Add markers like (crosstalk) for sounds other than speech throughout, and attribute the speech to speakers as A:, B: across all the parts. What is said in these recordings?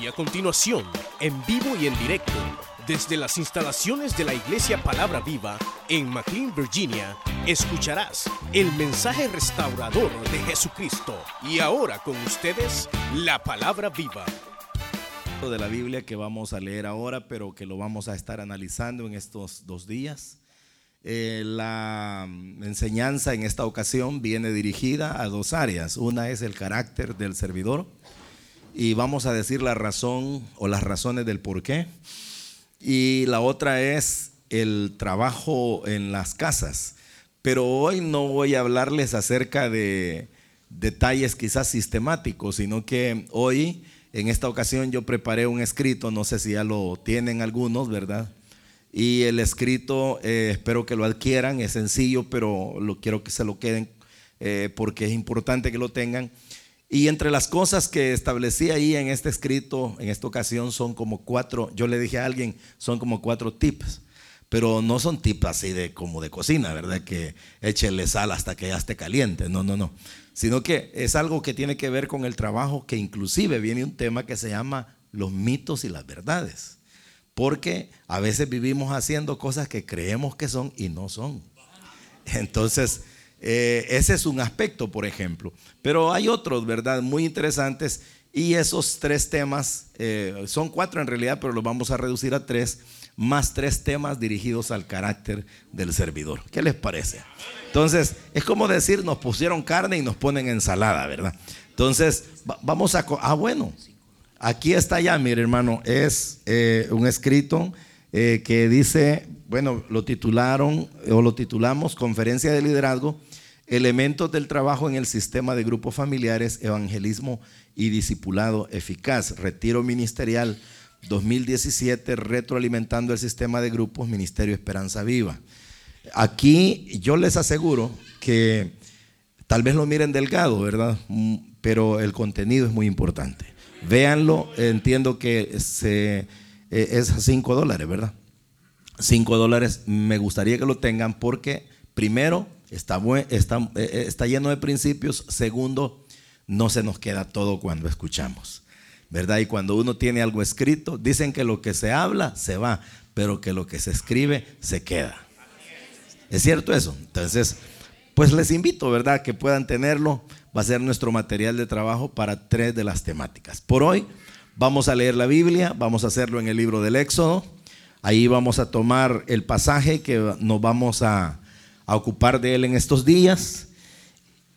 A: Y a continuación, en vivo y en directo, desde las instalaciones de la Iglesia Palabra Viva en McLean, Virginia, escucharás el mensaje restaurador de Jesucristo. Y ahora con ustedes, la Palabra Viva.
B: De la Biblia que vamos a leer ahora, pero que lo vamos a estar analizando en estos dos días. Eh, la enseñanza en esta ocasión viene dirigida a dos áreas. Una es el carácter del servidor y vamos a decir la razón o las razones del por qué. Y la otra es el trabajo en las casas. Pero hoy no voy a hablarles acerca de detalles quizás sistemáticos, sino que hoy, en esta ocasión, yo preparé un escrito, no sé si ya lo tienen algunos, ¿verdad? Y el escrito, eh, espero que lo adquieran, es sencillo, pero lo quiero que se lo queden eh, porque es importante que lo tengan. Y entre las cosas que establecí ahí en este escrito, en esta ocasión, son como cuatro, yo le dije a alguien, son como cuatro tips, pero no son tips así de como de cocina, ¿verdad? Que échele sal hasta que ya esté caliente, no, no, no. Sino que es algo que tiene que ver con el trabajo, que inclusive viene un tema que se llama los mitos y las verdades. Porque a veces vivimos haciendo cosas que creemos que son y no son. Entonces, eh, ese es un aspecto, por ejemplo. Pero hay otros, ¿verdad? Muy interesantes. Y esos tres temas, eh, son cuatro en realidad, pero los vamos a reducir a tres, más tres temas dirigidos al carácter del servidor. ¿Qué les parece? Entonces, es como decir, nos pusieron carne y nos ponen ensalada, ¿verdad? Entonces, vamos a... Ah, bueno, aquí está ya, mire hermano, es eh, un escrito que dice, bueno, lo titularon o lo titulamos Conferencia de Liderazgo Elementos del trabajo en el sistema de grupos familiares, evangelismo y discipulado eficaz. Retiro ministerial 2017, retroalimentando el sistema de grupos, Ministerio Esperanza Viva. Aquí yo les aseguro que tal vez lo miren delgado, ¿verdad? Mm, pero el contenido es muy importante. Véanlo, entiendo que se, eh, es a 5 dólares, ¿verdad? 5 dólares, me gustaría que lo tengan porque primero está, está, eh, eh, está lleno de principios. Segundo, no se nos queda todo cuando escuchamos. ¿Verdad? Y cuando uno tiene algo escrito, dicen que lo que se habla se va, pero que lo que se escribe se queda. ¿Es cierto eso? Entonces, pues les invito, ¿verdad? Que puedan tenerlo. Va a ser nuestro material de trabajo para tres de las temáticas. Por hoy vamos a leer la Biblia, vamos a hacerlo en el libro del Éxodo. Ahí vamos a tomar el pasaje que nos vamos a, a ocupar de él en estos días.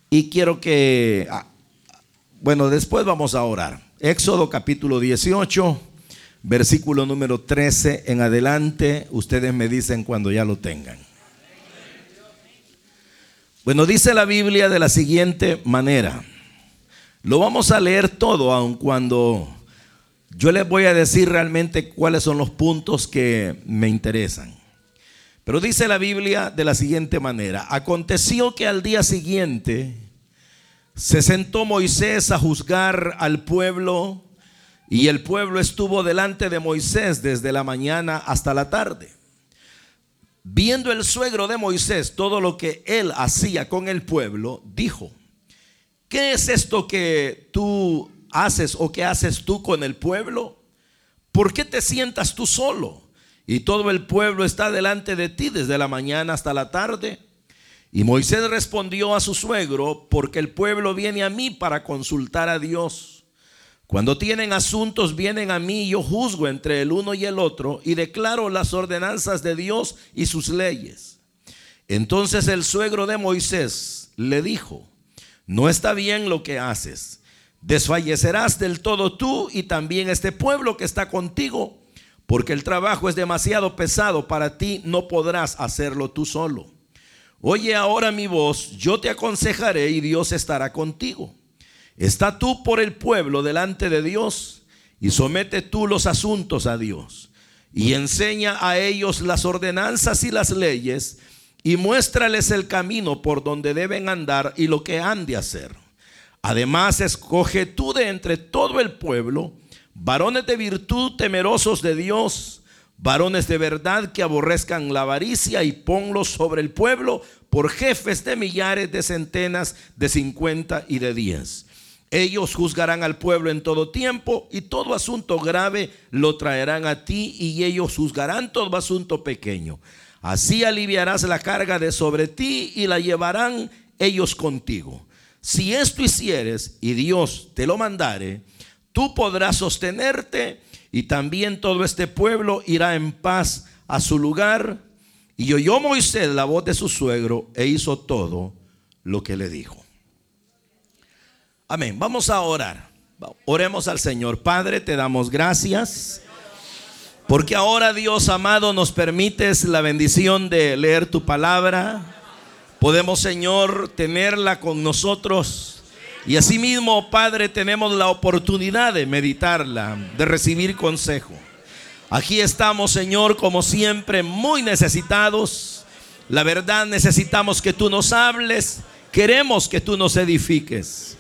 B: Y quiero que, ah, bueno, después vamos a orar. Éxodo capítulo 18, versículo número 13 en adelante. Ustedes me dicen cuando ya lo tengan. Bueno, dice la Biblia de la siguiente manera. Lo vamos a leer todo, aun cuando yo les voy a decir realmente cuáles son los puntos que me interesan. Pero dice la Biblia de la siguiente manera, aconteció que al día siguiente se sentó Moisés a juzgar al pueblo y el pueblo estuvo delante de Moisés desde la mañana hasta la tarde. Viendo el suegro de Moisés todo lo que él hacía con el pueblo, dijo, ¿qué es esto que tú haces o que haces tú con el pueblo? ¿Por qué te sientas tú solo? y todo el pueblo está delante de ti desde la mañana hasta la tarde. Y Moisés respondió a su suegro, porque el pueblo viene a mí para consultar a Dios. Cuando tienen asuntos, vienen a mí y yo juzgo entre el uno y el otro y declaro las ordenanzas de Dios y sus leyes. Entonces el suegro de Moisés le dijo, no está bien lo que haces. Desfallecerás del todo tú y también este pueblo que está contigo porque el trabajo es demasiado pesado para ti, no podrás hacerlo tú solo. Oye ahora mi voz, yo te aconsejaré y Dios estará contigo. Está tú por el pueblo delante de Dios y somete tú los asuntos a Dios. Y enseña a ellos las ordenanzas y las leyes y muéstrales el camino por donde deben andar y lo que han de hacer. Además, escoge tú de entre todo el pueblo varones de virtud temerosos de Dios, varones de verdad que aborrezcan la avaricia y ponlos sobre el pueblo por jefes de millares, de centenas, de cincuenta y de diez. Ellos juzgarán al pueblo en todo tiempo y todo asunto grave lo traerán a ti y ellos juzgarán todo asunto pequeño. Así aliviarás la carga de sobre ti y la llevarán ellos contigo. Si esto hicieres y Dios te lo mandare, tú podrás sostenerte y también todo este pueblo irá en paz a su lugar. Y oyó Moisés la voz de su suegro e hizo todo lo que le dijo. Amén. Vamos a orar. Oremos al Señor. Padre, te damos gracias. Porque ahora Dios amado nos permites la bendición de leer tu palabra. Podemos, Señor, tenerla con nosotros. Y asimismo, Padre, tenemos la oportunidad de meditarla, de recibir consejo. Aquí estamos, Señor, como siempre, muy necesitados. La verdad, necesitamos que tú nos hables. Queremos que tú nos edifiques.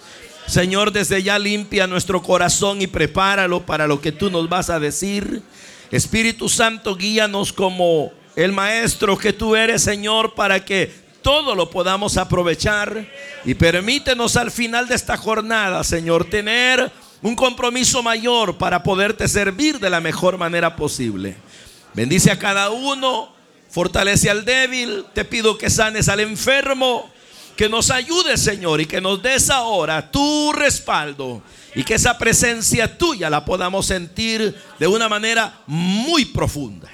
B: Señor, desde ya limpia nuestro corazón y prepáralo para lo que tú nos vas a decir. Espíritu Santo, guíanos como el Maestro que tú eres, Señor, para que todo lo podamos aprovechar y permítenos al final de esta jornada, Señor, tener un compromiso mayor para poderte servir de la mejor manera posible. Bendice a cada uno, fortalece al débil, te pido que sanes al enfermo, que nos ayude, Señor, y que nos des ahora tu respaldo y que esa presencia tuya la podamos sentir de una manera muy profunda.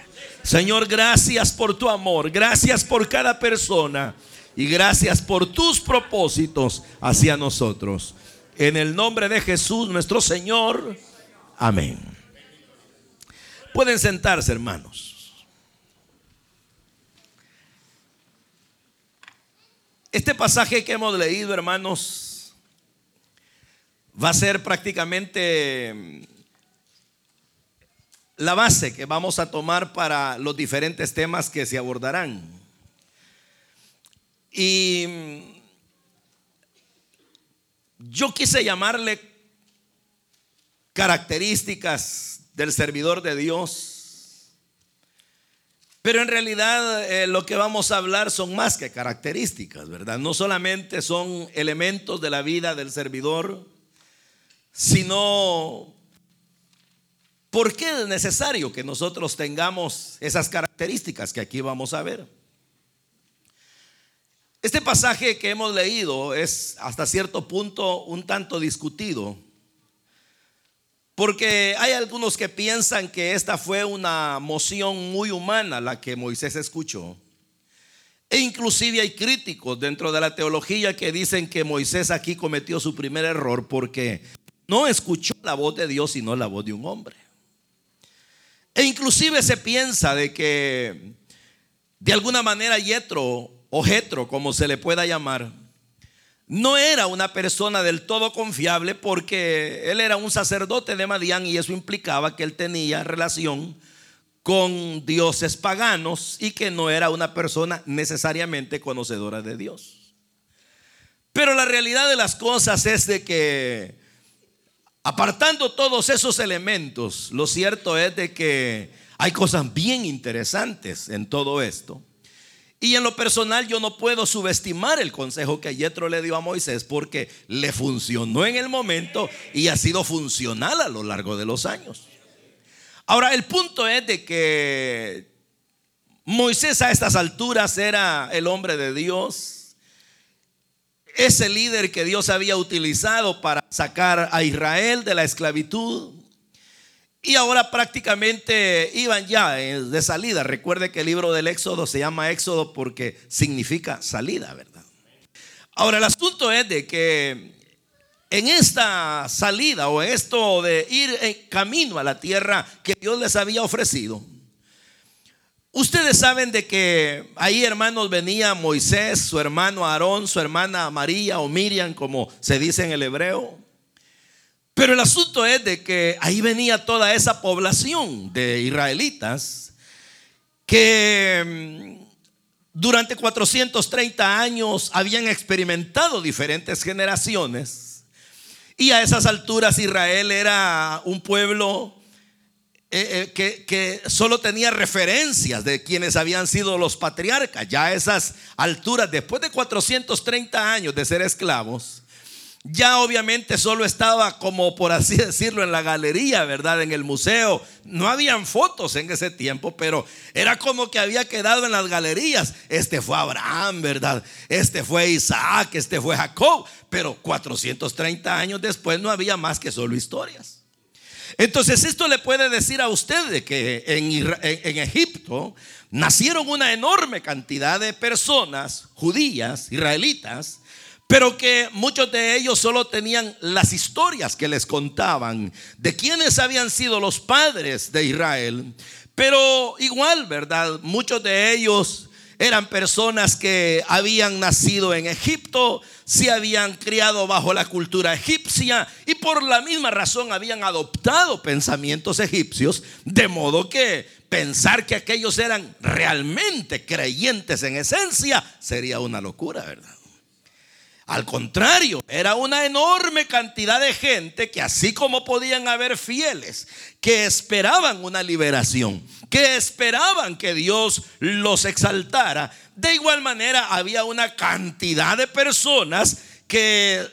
B: Señor, gracias por tu amor, gracias por cada persona y gracias por tus propósitos hacia nosotros. En el nombre de Jesús, nuestro Señor. Amén. Pueden sentarse, hermanos. Este pasaje que hemos leído, hermanos, va a ser prácticamente la base que vamos a tomar para los diferentes temas que se abordarán. Y yo quise llamarle características del servidor de Dios, pero en realidad eh, lo que vamos a hablar son más que características, ¿verdad? No solamente son elementos de la vida del servidor, sino ¿Por qué es necesario que nosotros tengamos esas características que aquí vamos a ver? Este pasaje que hemos leído es hasta cierto punto un tanto discutido, porque hay algunos que piensan que esta fue una moción muy humana la que Moisés escuchó. E inclusive hay críticos dentro de la teología que dicen que Moisés aquí cometió su primer error porque no escuchó la voz de Dios sino la voz de un hombre. E inclusive se piensa de que de alguna manera Yetro o Jetro, como se le pueda llamar, no era una persona del todo confiable porque él era un sacerdote de Madián y eso implicaba que él tenía relación con dioses paganos y que no era una persona necesariamente conocedora de Dios. Pero la realidad de las cosas es de que Apartando todos esos elementos, lo cierto es de que hay cosas bien interesantes en todo esto. Y en lo personal yo no puedo subestimar el consejo que Yetro le dio a Moisés porque le funcionó en el momento y ha sido funcional a lo largo de los años. Ahora, el punto es de que Moisés a estas alturas era el hombre de Dios, ese líder que Dios había utilizado para sacar a Israel de la esclavitud. Y ahora prácticamente iban ya de salida. Recuerde que el libro del Éxodo se llama Éxodo porque significa salida, ¿verdad? Ahora el asunto es de que en esta salida o esto de ir en camino a la tierra que Dios les había ofrecido, Ustedes saben de que ahí hermanos venía Moisés, su hermano Aarón, su hermana María o Miriam, como se dice en el hebreo. Pero el asunto es de que ahí venía toda esa población de israelitas que mm, durante 430 años habían experimentado diferentes generaciones. Y a esas alturas Israel era un pueblo eh, eh, que, solo tenía referencias de quienes habían sido los patriarcas. Ya a esas alturas, después de 430 años de ser esclavos, ya obviamente solo estaba como por así (laughs) decirlo en la galería, ¿verdad? En el museo. No habían fotos en ese tiempo, pero era como que había quedado en las galerías. Este fue Abraham, ¿verdad? Este fue Isaac, este fue Jacob. Pero 430 años después no había más que solo historias. Entonces esto le puede decir a usted que en, en Egipto nacieron una enorme cantidad de personas judías, israelitas, pero que muchos de ellos solo tenían las historias que les contaban de quiénes habían sido los padres de Israel. Pero igual, ¿verdad? Muchos de ellos eran personas que habían nacido en Egipto, se habían criado bajo la cultura egipcia y por la misma razón habían adoptado pensamientos egipcios, de modo que pensar que aquellos eran realmente creyentes en esencia sería una locura, ¿verdad? Al contrario, era una enorme cantidad de gente que así como podían haber fieles que esperaban una liberación, que esperaban que Dios los exaltara, de igual manera había una cantidad de personas que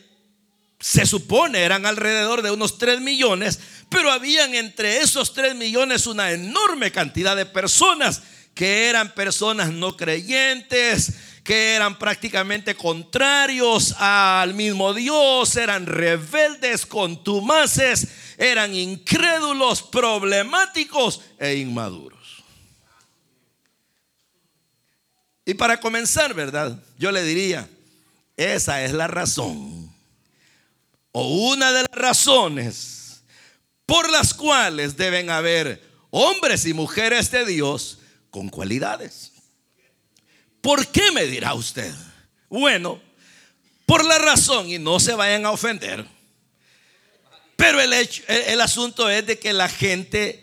B: se supone eran alrededor de unos 3 millones, pero habían entre esos 3 millones una enorme cantidad de personas que eran personas no creyentes, que eran prácticamente contrarios al mismo Dios, eran rebeldes, contumaces, eran incrédulos, problemáticos e inmaduros. Y para comenzar, ¿verdad? Yo le diría, esa es la razón, o una de las razones por las cuales deben haber hombres y mujeres de Dios con cualidades. ¿Por qué me dirá usted? Bueno, por la razón, y no se vayan a ofender, pero el, hecho, el, asunto es de que la gente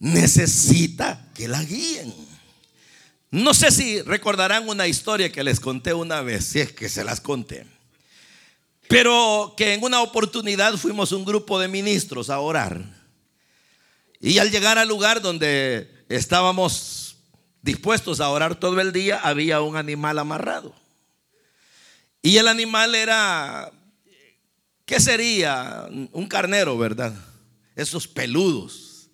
B: necesita que la guíen. No sé si recordarán una historia que les conté una vez, si es que se las conté. Pero que en una oportunidad fuimos un grupo de ministros a orar. Y al llegar al lugar donde estábamos dispuestos a orar todo el día, había un animal amarrado. Y el animal era, ¿qué sería? Un carnero, ¿verdad? Esos peludos,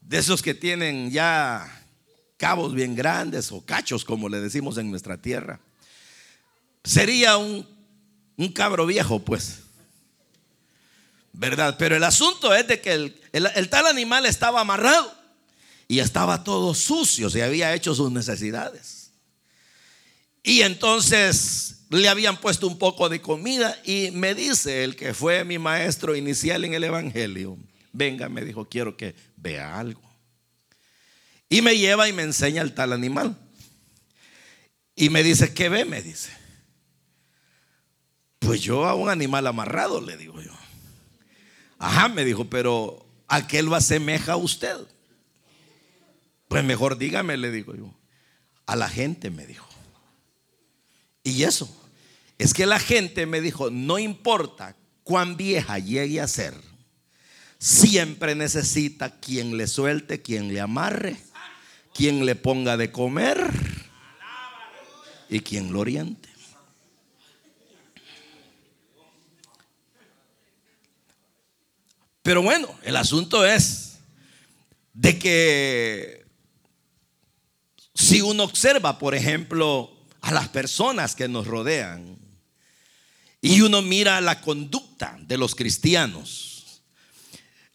B: de esos que tienen ya cabos bien grandes o cachos, como le decimos en nuestra tierra. Sería un, un cabro viejo, pues. ¿Verdad? Pero el asunto es de que el, el tal animal estaba amarrado y estaba todo sucio, se había hecho sus necesidades. Y entonces le habían puesto un poco de comida y me dice el que fue mi maestro inicial en el Evangelio, venga, me dijo, quiero que vea algo. Y me lleva y me enseña el tal animal. Y me dice, ¿qué ve? Me dice. Pues yo a un animal amarrado, le digo yo. Ajá, me dijo, pero ¿a qué lo asemeja usted? Pues mejor dígame, le digo yo. A la gente me dijo. Y eso, es que la gente me dijo, no importa cuán vieja llegue a ser, siempre necesita quien le suelte, quien le amarre, quien le ponga de comer y quien lo oriente. Pero bueno, el asunto es de que si uno observa, por ejemplo, a las personas que nos rodean y uno mira la conducta de los cristianos,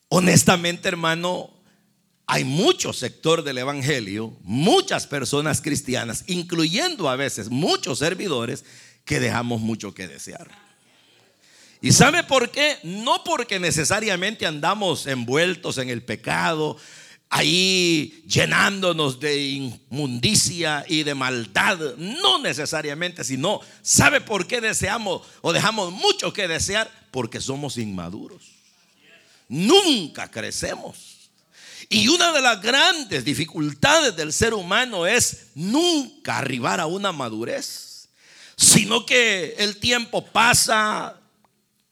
B: honestamente hermano, hay mucho sector del Evangelio, muchas personas cristianas, incluyendo a veces muchos servidores, que dejamos mucho que desear. ¿Y sabe por qué? No porque necesariamente andamos envueltos en el pecado, ahí llenándonos de inmundicia y de maldad. No necesariamente, sino, ¿sabe por qué deseamos o dejamos mucho que desear? Porque somos inmaduros. Nunca crecemos. Y una de las grandes dificultades del ser humano es nunca arribar a una madurez, sino que el tiempo pasa,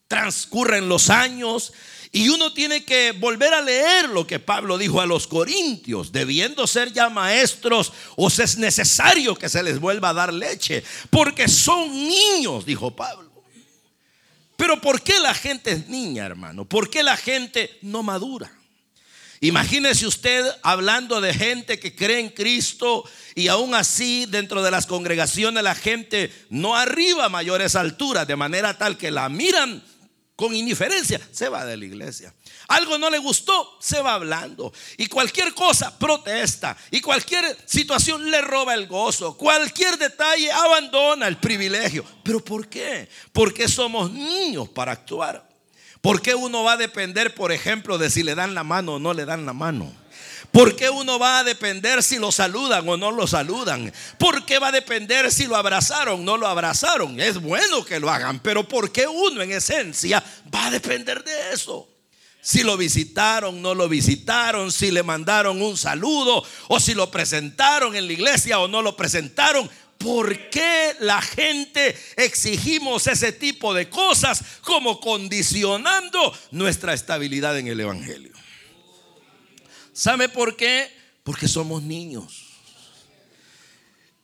B: transcurren los años y uno tiene que volver a leer lo que Pablo dijo a los corintios, debiendo ser ya maestros, o es necesario que se les vuelva a dar leche, porque son niños, dijo Pablo. Pero ¿por qué la gente es niña, hermano? ¿Por qué la gente no madura? Imagínese usted hablando de gente que cree en Cristo y aún así dentro de las congregaciones la gente no arriba a mayores alturas, de manera tal que la miran con indiferencia, se va de la iglesia. Algo no le gustó, se va hablando. Y cualquier cosa protesta. Y cualquier situación le roba el gozo. Cualquier detalle abandona el privilegio. ¿Pero por qué? Porque somos niños para actuar. ¿Por qué uno va a depender, por ejemplo, de si le dan la mano o no le dan la mano? ¿Por qué uno va a depender si lo saludan o no lo saludan? ¿Por qué va a depender si lo abrazaron o no lo abrazaron? Es bueno que lo hagan, pero ¿por qué uno en esencia va a depender de eso? Si lo visitaron, no lo visitaron, si le mandaron un saludo o si lo presentaron en la iglesia o no lo presentaron. ¿Por qué la gente exigimos ese tipo de cosas como condicionando nuestra estabilidad en el Evangelio? ¿Sabe por qué? Porque somos niños.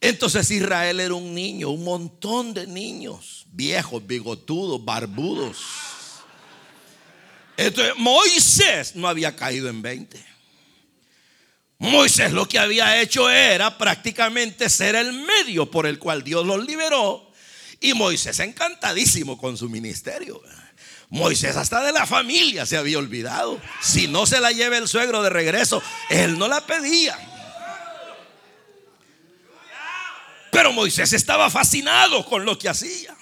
B: Entonces Israel era un niño, un montón de niños, viejos, bigotudos, barbudos. Entonces Moisés no había caído en 20. Moisés lo que había hecho era prácticamente ser el medio por el cual Dios los liberó. Y Moisés encantadísimo con su ministerio. Moisés hasta de la familia se había olvidado. Si no se la lleva el suegro de regreso, él no la pedía. Pero Moisés estaba fascinado con lo que hacía.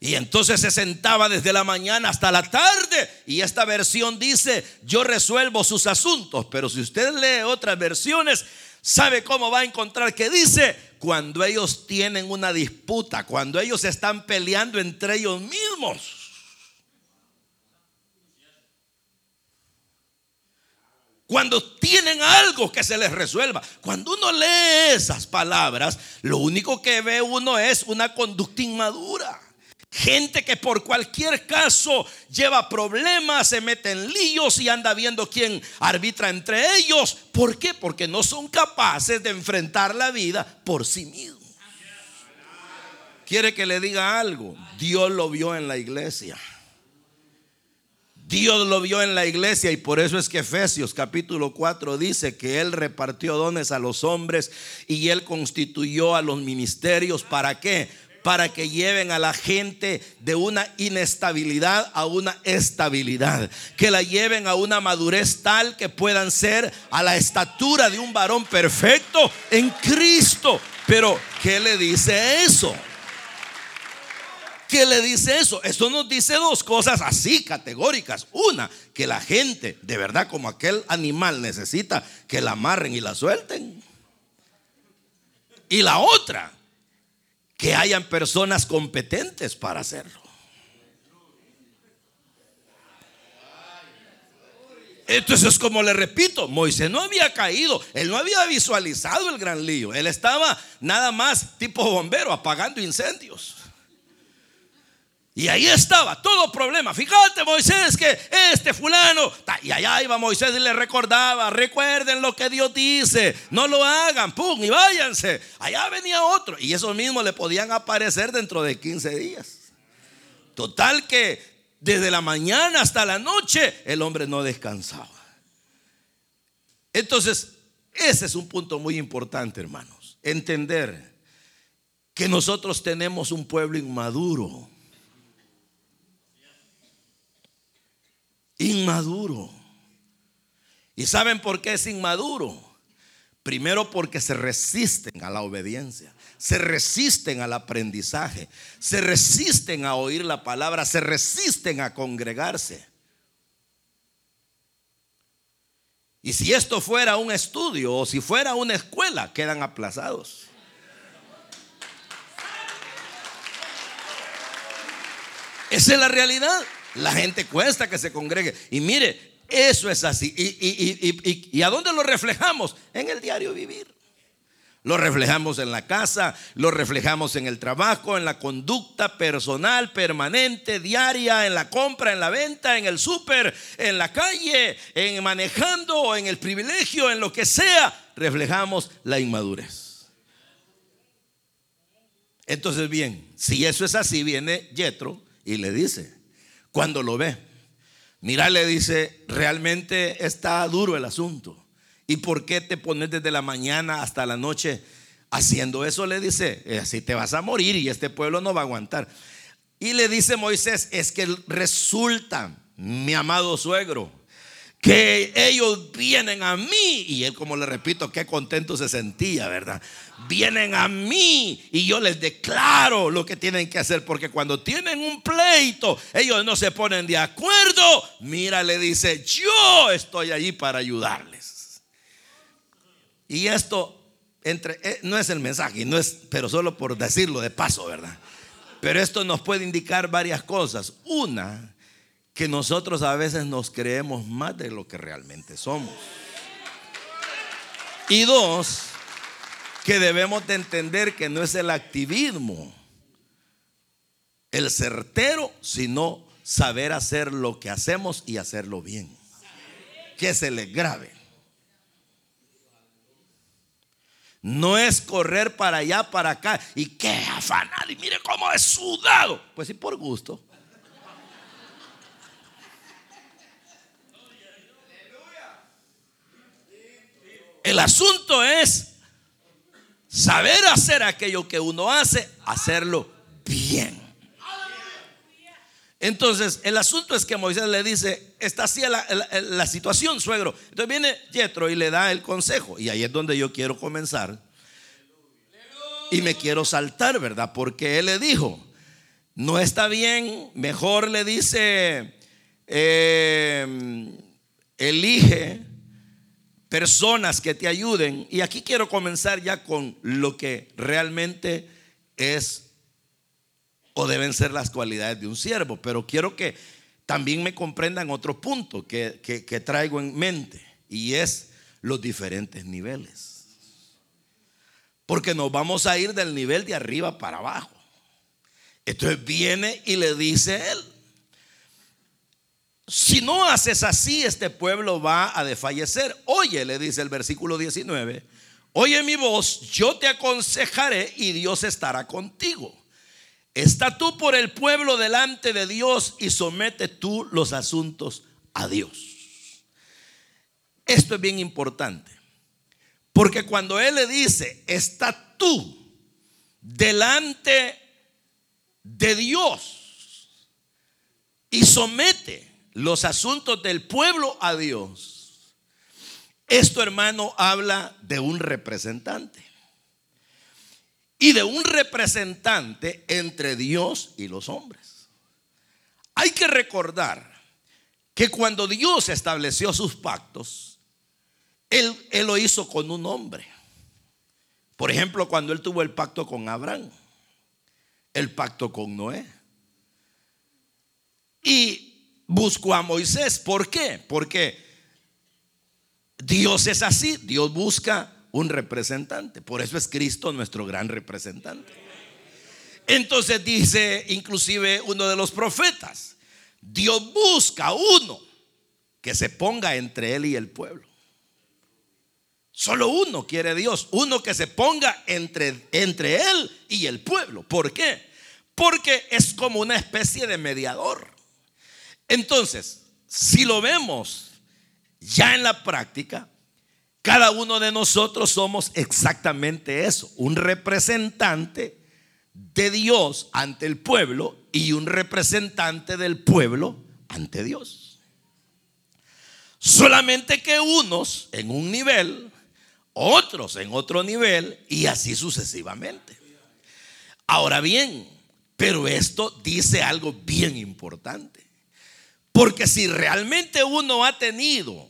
B: Y entonces se sentaba desde la mañana hasta la tarde. Y esta versión dice, yo resuelvo sus asuntos. Pero si usted lee otras versiones, sabe cómo va a encontrar que dice, cuando ellos tienen una disputa, cuando ellos están peleando entre ellos mismos. Cuando tienen algo que se les resuelva. Cuando uno lee esas palabras, lo único que ve uno es una conducta inmadura. Gente que por cualquier caso lleva problemas, se mete en líos y anda viendo quién arbitra entre ellos. ¿Por qué? Porque no son capaces de enfrentar la vida por sí mismos. Quiere que le diga algo. Dios lo vio en la iglesia. Dios lo vio en la iglesia y por eso es que Efesios capítulo 4 dice que Él repartió dones a los hombres y Él constituyó a los ministerios. ¿Para qué? para que lleven a la gente de una inestabilidad a una estabilidad, que la lleven a una madurez tal que puedan ser a la estatura de un varón perfecto en Cristo. Pero, ¿qué le dice eso? ¿Qué le dice eso? Eso nos dice dos cosas así categóricas. Una, que la gente, de verdad, como aquel animal, necesita que la amarren y la suelten. Y la otra, que hayan personas competentes para hacerlo. Entonces, como le repito, Moisés no había caído, él no había visualizado el gran lío, él estaba nada más tipo bombero apagando incendios. Y ahí estaba todo problema. Fíjate, Moisés, que este fulano. Y allá iba Moisés y le recordaba: recuerden lo que Dios dice, no lo hagan, pum, y váyanse. Allá venía otro. Y esos mismos le podían aparecer dentro de 15 días. Total que desde la mañana hasta la noche el hombre no descansaba. Entonces, ese es un punto muy importante, hermanos. Entender que nosotros tenemos un pueblo inmaduro Inmaduro. ¿Y saben por qué es inmaduro? Primero porque se resisten a la obediencia, se resisten al aprendizaje, se resisten a oír la palabra, se resisten a congregarse. Y si esto fuera un estudio o si fuera una escuela, quedan aplazados. Esa es la realidad. La gente cuesta que se congregue. Y mire, eso es así. ¿Y, a dónde lo reflejamos? En el diario vivir. Lo reflejamos en la casa, lo reflejamos en el trabajo, en la conducta personal, permanente, diaria, en la compra, en la venta, en el súper, en la calle, en manejando, en el privilegio, en lo que sea. Reflejamos la inmadurez. Entonces, bien, si eso es así, viene Yetro y le dice, cuando lo ve, mira, le dice, realmente está duro el asunto. ¿Y por qué te pones desde la mañana hasta la noche haciendo eso? Le dice, eh, así te vas a morir y este pueblo no va a aguantar. Y le dice Moisés, es que resulta, mi amado suegro, que ellos vienen a mí. Y él, como le repito, qué contento se sentía, ¿verdad? Vienen a mí y yo les declaro lo que tienen que hacer, porque cuando tienen un pleito, ellos no se ponen de acuerdo. Mira, le dice, yo estoy allí para ayudarles. Y esto entre, eh, no es el mensaje, no es, pero solo por decirlo de paso, ¿verdad? Pero esto nos puede indicar varias cosas. Una, que nosotros a veces nos creemos más de lo que realmente somos. Y dos, que debemos de entender que no es el activismo el certero, sino saber hacer lo que hacemos y hacerlo bien. Que se le grave. No es correr para allá, para acá y qué afanado y mire cómo es sudado. Pues sí, por gusto. El asunto es saber hacer aquello que uno hace, hacerlo bien. Entonces, el asunto es que Moisés le dice, está así la, situación, suegro. Entonces viene Yetro y le da el consejo. Y ahí es donde yo quiero comenzar. Y me quiero saltar, ¿verdad? Porque él le dijo, no está bien, mejor le dice, eh, elige personas que te ayuden. Y aquí quiero comenzar ya con lo que realmente es o deben ser las cualidades de un siervo. Pero quiero que también me comprendan otro punto que, traigo en mente y es los diferentes niveles. Porque nos vamos a ir del nivel de arriba para abajo. Entonces viene y le dice él, si no haces así, este pueblo va a desfallecer. Oye, le dice el versículo 19, oye mi voz, yo te aconsejaré y Dios estará contigo. Está tú por el pueblo delante de Dios y somete tú los asuntos a Dios. Esto es bien importante. Porque cuando Él le dice, está tú delante de Dios y somete los asuntos del pueblo a Dios, esto hermano habla de un representante y de un representante entre Dios y los hombres. Hay que recordar que cuando Dios estableció sus pactos, él, él, lo hizo con un hombre. Por ejemplo, cuando Él tuvo el pacto con Abraham, el pacto con Noé. Y buscó a Moisés. ¿Por qué? Porque Dios es así. Dios busca un representante. Por eso es Cristo nuestro gran representante. Entonces dice inclusive uno de los profetas, Dios busca uno que se ponga entre él y el pueblo. Solo uno quiere Dios, uno que se ponga entre, entre él y el pueblo. ¿Por qué? Porque es como una especie de mediador. Entonces, si lo vemos ya en la práctica, cada uno de nosotros somos exactamente eso, un representante de Dios ante el pueblo y un representante del pueblo ante Dios. Solamente que unos en un nivel, otros en otro nivel y así sucesivamente. Ahora bien, pero esto dice algo bien importante. Porque si realmente uno ha tenido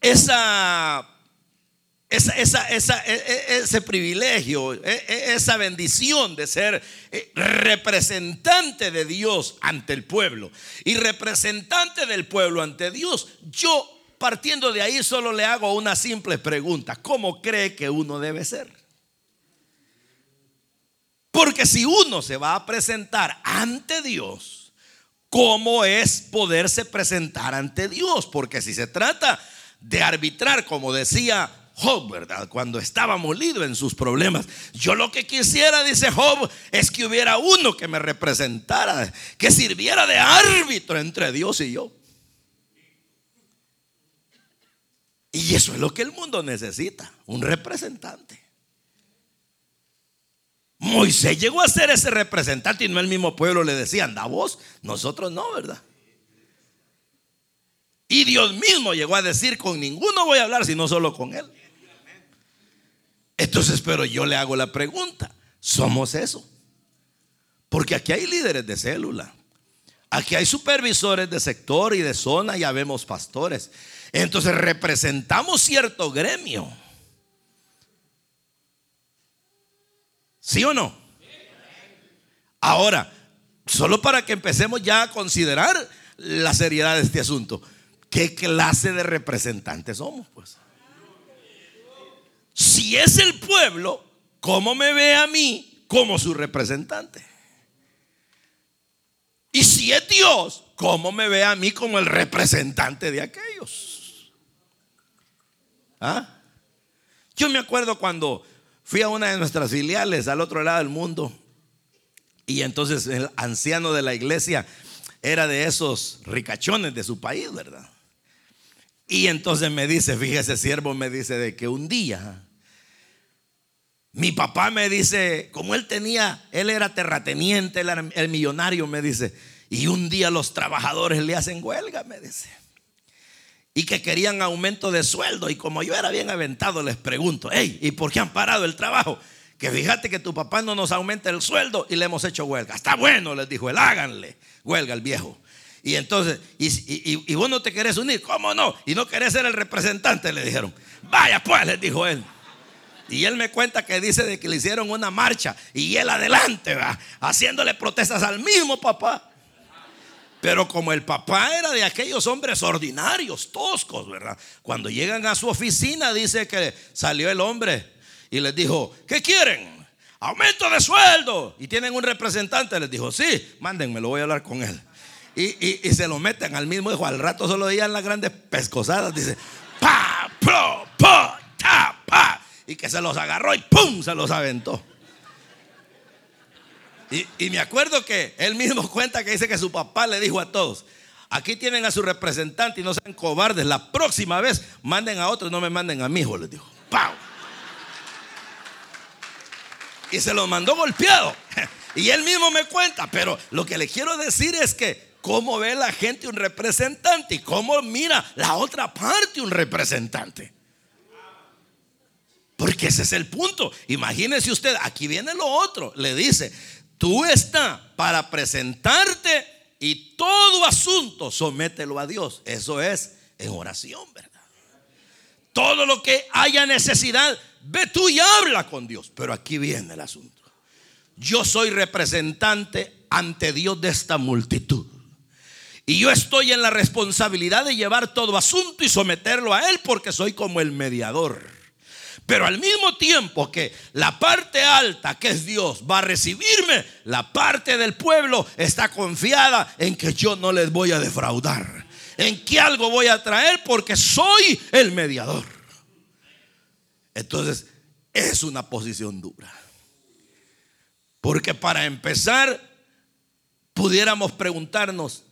B: esa e, e, ese privilegio, e, esa bendición de ser eh, representante de Dios ante el pueblo y representante del pueblo ante Dios, yo partiendo de ahí solo le hago una simple pregunta. ¿Cómo cree que uno debe ser? Porque si uno se va a presentar ante Dios, ¿cómo es poderse presentar ante Dios? Porque si se trata de arbitrar, como decía Job, ¿verdad? Cuando estaba molido en sus problemas. Yo lo que quisiera, dice Job, es que hubiera uno que me representara, que sirviera de árbitro entre Dios y yo. Y eso es lo que el mundo necesita, un representante. Moisés llegó a ser ese representante y no el mismo pueblo le decía, anda vos, nosotros no, ¿verdad? Y Dios mismo llegó a decir, con ninguno voy a hablar, sino solo con él. Entonces, pero yo le hago la pregunta, ¿somos eso? Porque aquí hay líderes de célula, aquí hay supervisores de sector y de zona, ya vemos pastores. Entonces representamos cierto gremio. ¿Sí o no? Ahora, solo para que empecemos ya a considerar la seriedad de este asunto. ¿Qué clase de representantes somos? Pues. Si es el pueblo, ¿cómo me ve a mí como su representante? Y si es Dios, ¿cómo me ve a mí como el representante de aquellos? ¿Ah? Yo me acuerdo cuando fui a una de nuestras filiales al otro lado del mundo y entonces el anciano de la iglesia era de esos ricachones de su país, ¿verdad? Y entonces me dice, fíjese, siervo me dice de que un día mi papá me dice, como él tenía, él era terrateniente, él era el millonario, me dice, y un día los trabajadores le hacen huelga, me dice. Y que querían aumento de sueldo. Y como yo era bien aventado, les pregunto, hey, ¿y por qué han parado el trabajo? Que fíjate que tu papá no nos aumenta el sueldo y le hemos hecho huelga. Está bueno, les dijo él, háganle huelga al viejo. Y entonces, y, vos no te querés unir, ¿cómo no? Y no querés ser el representante, le dijeron. Vaya pues, les dijo él. Y él me cuenta que dice de que le hicieron una marcha y él adelante, va, haciéndole protestas al mismo papá. Pero como el papá era de aquellos hombres ordinarios, toscos, ¿verdad? Cuando llegan a su oficina, dice que salió el hombre y les dijo, ¿qué quieren? Aumento de sueldo. Y tienen un representante, les dijo, sí, mándenme, lo voy a hablar con él y, se lo meten al mismo hijo. Al rato solo oían las grandes pescosadas. Dice, pa, pro, po, ta, pa. Y que se los agarró y pum, se los aventó. Y, me acuerdo que él mismo (laughs) cuenta que dice que su papá le dijo a todos: Aquí tienen a su representante y no sean cobardes. La próxima vez manden a otro, no me manden a mi hijo, les dijo. ¡Pau! Y se lo mandó golpeado. (laughs) Y él mismo me cuenta, pero lo que le quiero decir es que cómo ve la gente un representante y cómo mira la otra parte un representante. Porque ese es el punto. Imagínese usted, aquí viene lo otro. Le dice, tú estás para presentarte y todo asunto somételo a Dios. Eso es en oración, ¿verdad? Todo lo que haya necesidad, ve tú y habla con Dios. Pero aquí viene el asunto. Yo soy representante ante Dios de esta multitud. Y yo estoy en la responsabilidad de llevar todo asunto y someterlo a Él porque soy como el mediador. Pero al mismo tiempo que la parte alta, que es Dios, va a recibirme, la parte del pueblo está confiada en que yo no les voy a defraudar. En que algo voy a traer porque soy el mediador. Entonces, es una posición dura. Porque para empezar, pudiéramos preguntarnos,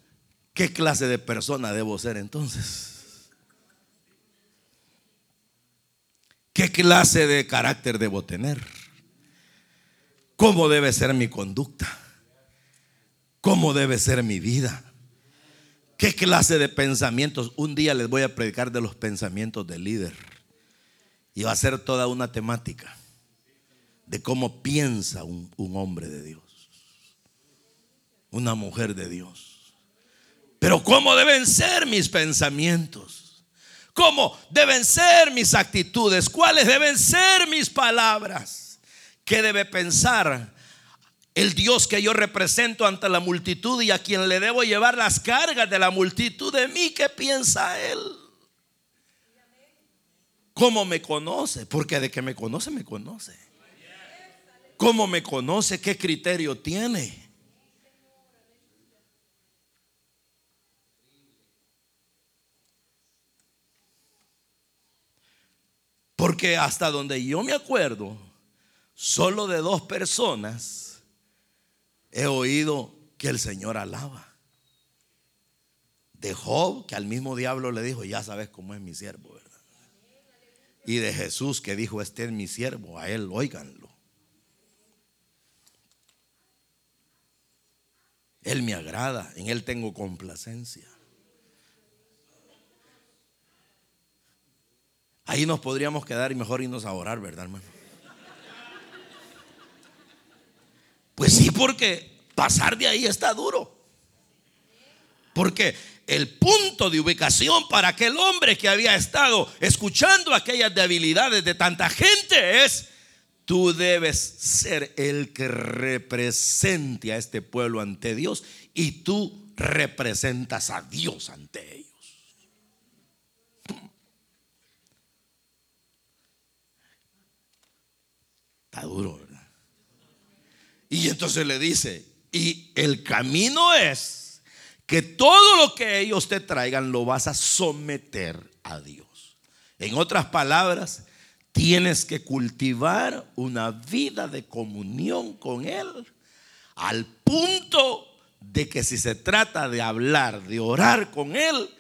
B: ¿Qué clase de persona debo ser entonces? ¿Qué clase de carácter debo tener? ¿Cómo debe ser mi conducta? ¿Cómo debe ser mi vida? ¿Qué clase de pensamientos? Un día les voy a predicar de los pensamientos del líder. Y va a ser toda una temática de cómo piensa un, un hombre de Dios, una mujer de Dios. Pero ¿cómo deben ser mis pensamientos? ¿Cómo deben ser mis actitudes? ¿Cuáles deben ser mis palabras? ¿Qué debe pensar el Dios que yo represento ante la multitud y a quien le debo llevar las cargas de la multitud de mí? ¿Qué piensa Él? ¿Cómo me conoce? Porque de que me conoce, me conoce. ¿Cómo me conoce? ¿Qué criterio tiene? Porque hasta donde yo me acuerdo, solo de dos personas he oído que el Señor alaba. De Job, que al mismo diablo le dijo, ya sabes cómo es mi siervo, ¿verdad? Y de Jesús, que dijo, este es mi siervo, a él óiganlo. Él me agrada, en Él tengo complacencia. Ahí nos podríamos quedar y mejor irnos a orar, ¿verdad, hermano? Pues sí, porque pasar de ahí está duro. Porque el punto de ubicación para aquel hombre que había estado escuchando aquellas debilidades de tanta gente es, tú debes ser el que represente a este pueblo ante Dios y tú representas a Dios ante ellos. Está duro, ¿verdad? Y entonces le dice, y el camino es que todo lo que ellos te traigan lo vas a someter a Dios. En otras palabras, tienes que cultivar una vida de comunión con Él al punto de que si se trata de hablar, de orar con Él,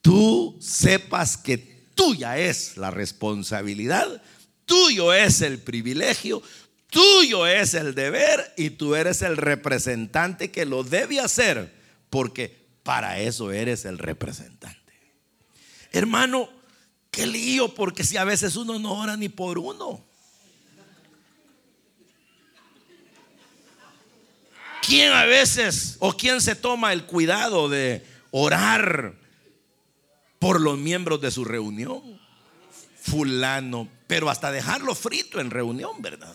B: tú sepas que tuya es la responsabilidad, tuyo es el privilegio, tuyo es el deber y tú eres el representante que lo debe hacer, porque para eso eres el representante. Hermano, qué lío, porque si a veces uno no ora ni por uno. ¿Quién a veces o quién se toma el cuidado de orar por los miembros de su reunión? Fulano, pero hasta dejarlo frito en reunión, ¿verdad?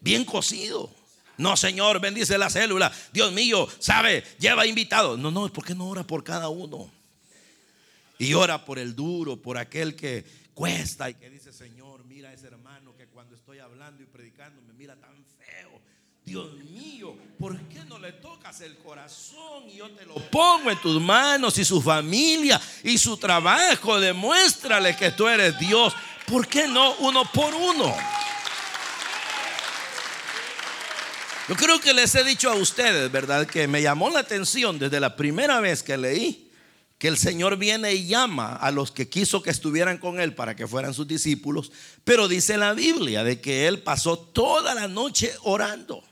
B: Bien cocido. No, Señor, bendice la célula. Dios mío, sabe, lleva invitados. No, no, ¿por qué no ora por cada uno? Y ora por el duro, por aquel que cuesta y que dice, Señor, mira a ese hermano que cuando estoy hablando y predicando me mira tan feo. Dios mío, ¿por qué no le tocas el corazón y yo te lo pongo en tus manos y su familia y su trabajo? Demuéstrale que tú eres Dios. ¿Por qué no uno por uno? Yo creo que les he dicho a ustedes, ¿verdad? Que me llamó la atención desde la primera vez que leí que el Señor viene y llama a los que quiso que estuvieran con Él para que fueran sus discípulos, pero dice la Biblia de que Él pasó toda la noche orando.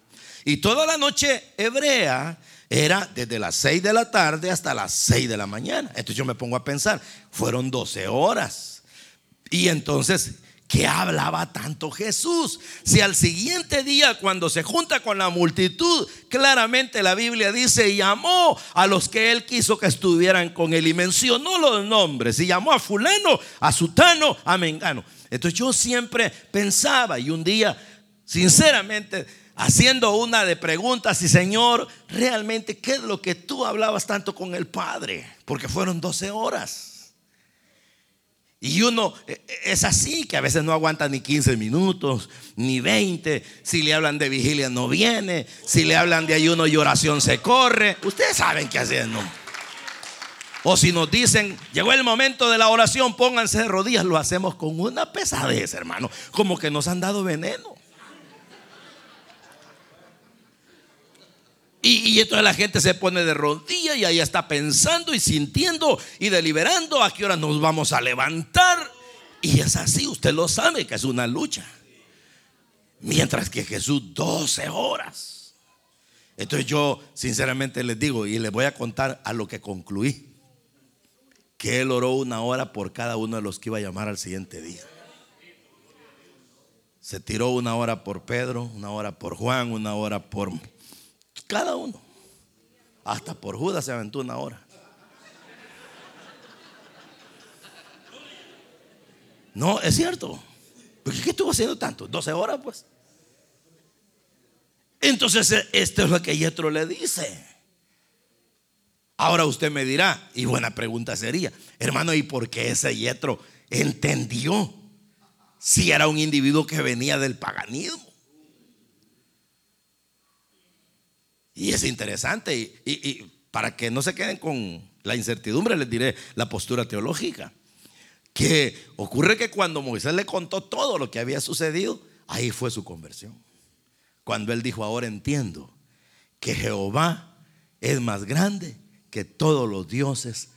B: Y toda la noche hebrea era desde las 6 de la tarde hasta las 6 de la mañana. Entonces yo me pongo a pensar, fueron 12 horas. Y entonces ¿Qué hablaba tanto Jesús? Si al siguiente día, cuando se junta con la multitud, claramente la Biblia dice, llamó a los que él quiso que estuvieran con él y mencionó los nombres y llamó a fulano, a sutano, a mengano. Entonces yo siempre pensaba y un día, sinceramente, haciendo una de preguntas y Señor, realmente, ¿qué es lo que tú hablabas tanto con el Padre? Porque fueron 12 horas. Y uno e, e, es así, que a veces no aguanta ni 15 minutos, ni 20. Si le hablan de vigilia no viene. Si le hablan de ayuno y oración se corre. Ustedes saben qué hacer, ¿no? O si nos dicen, llegó el momento de la oración, pónganse de rodillas, lo hacemos con una pesadez, hermano. Como que nos han dado veneno. Y, entonces la gente se pone de rodillas y ahí está pensando y sintiendo y deliberando a qué hora nos vamos a levantar. Y es así, usted lo sabe que es una lucha. Mientras que Jesús 12 horas. Entonces yo sinceramente les digo y les voy a contar a lo que concluí. Que él oró una hora por cada uno de los que iba a llamar al siguiente día. Se tiró una hora por Pedro, una hora por Juan, una hora por cada uno. Hasta por Judas se aventó una hora. No, es cierto. ¿Qué estuvo haciendo tanto? 12 horas, pues. Entonces, esto es lo que Yetro le dice. Ahora usted me dirá, y buena pregunta sería, hermano, ¿y por qué ese Yetro entendió si era un individuo que venía del paganismo? Y es interesante. Y, para que no se queden con la incertidumbre, les diré la postura teológica. que ocurre que cuando Moisés le contó todo lo que había sucedido, ahí fue su conversión. Cuando él dijo, ahora entiendo que Jehová es más grande que todos los dioses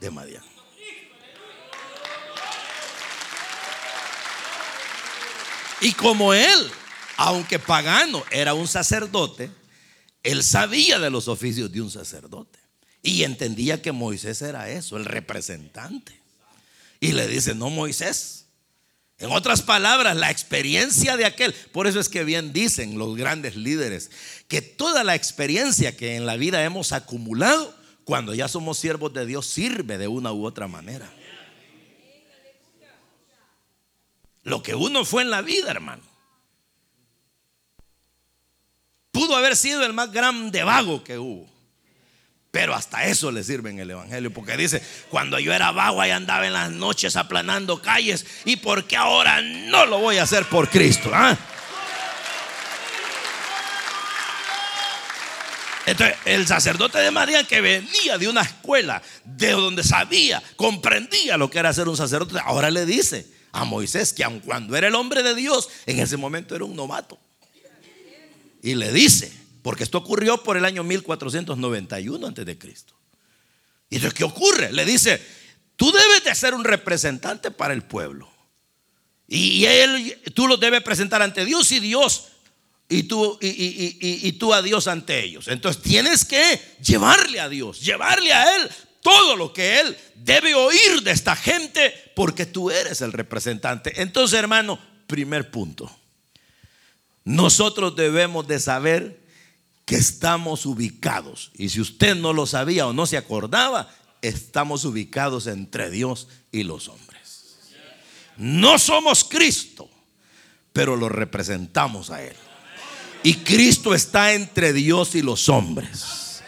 B: de Madián. Y como él, aunque pagano, era un sacerdote, él sabía de los oficios de un sacerdote. Y entendía que Moisés era eso, el representante. Y le dice, no Moisés. En otras palabras, la experiencia de aquel. Por eso es que bien dicen los grandes líderes, que toda la experiencia que en la vida hemos acumulado, cuando ya somos siervos de Dios, sirve de una u otra manera. Lo que uno fue en la vida, hermano. Pudo haber sido el más grande vago que hubo. Pero hasta eso le sirve en el Evangelio. Porque dice, cuando yo era vago y andaba en las noches aplanando calles. ¿Y por qué ahora no lo voy a hacer por Cristo? ¿Ah? Entonces, el sacerdote de María que venía de una escuela de donde sabía, comprendía lo que era ser un sacerdote, ahora le dice a Moisés que aun cuando era el hombre de Dios, en ese momento era un novato. Y le dice, porque esto ocurrió por el año 1491 antes de Cristo. ¿Y entonces qué ocurre? Le dice, tú debes de ser un representante para el pueblo. Y él, tú lo debes presentar ante Dios y Dios y, tú a Dios ante ellos. Entonces tienes que llevarle a Dios, llevarle a Él todo lo que Él debe oír de esta gente porque tú eres el representante. Entonces, hermano, primer punto. Nosotros debemos de saber que estamos ubicados. Y si usted no lo sabía o no se acordaba, estamos ubicados entre Dios y los hombres. No somos Cristo, pero lo representamos a Él. Y Cristo está entre Dios y los hombres.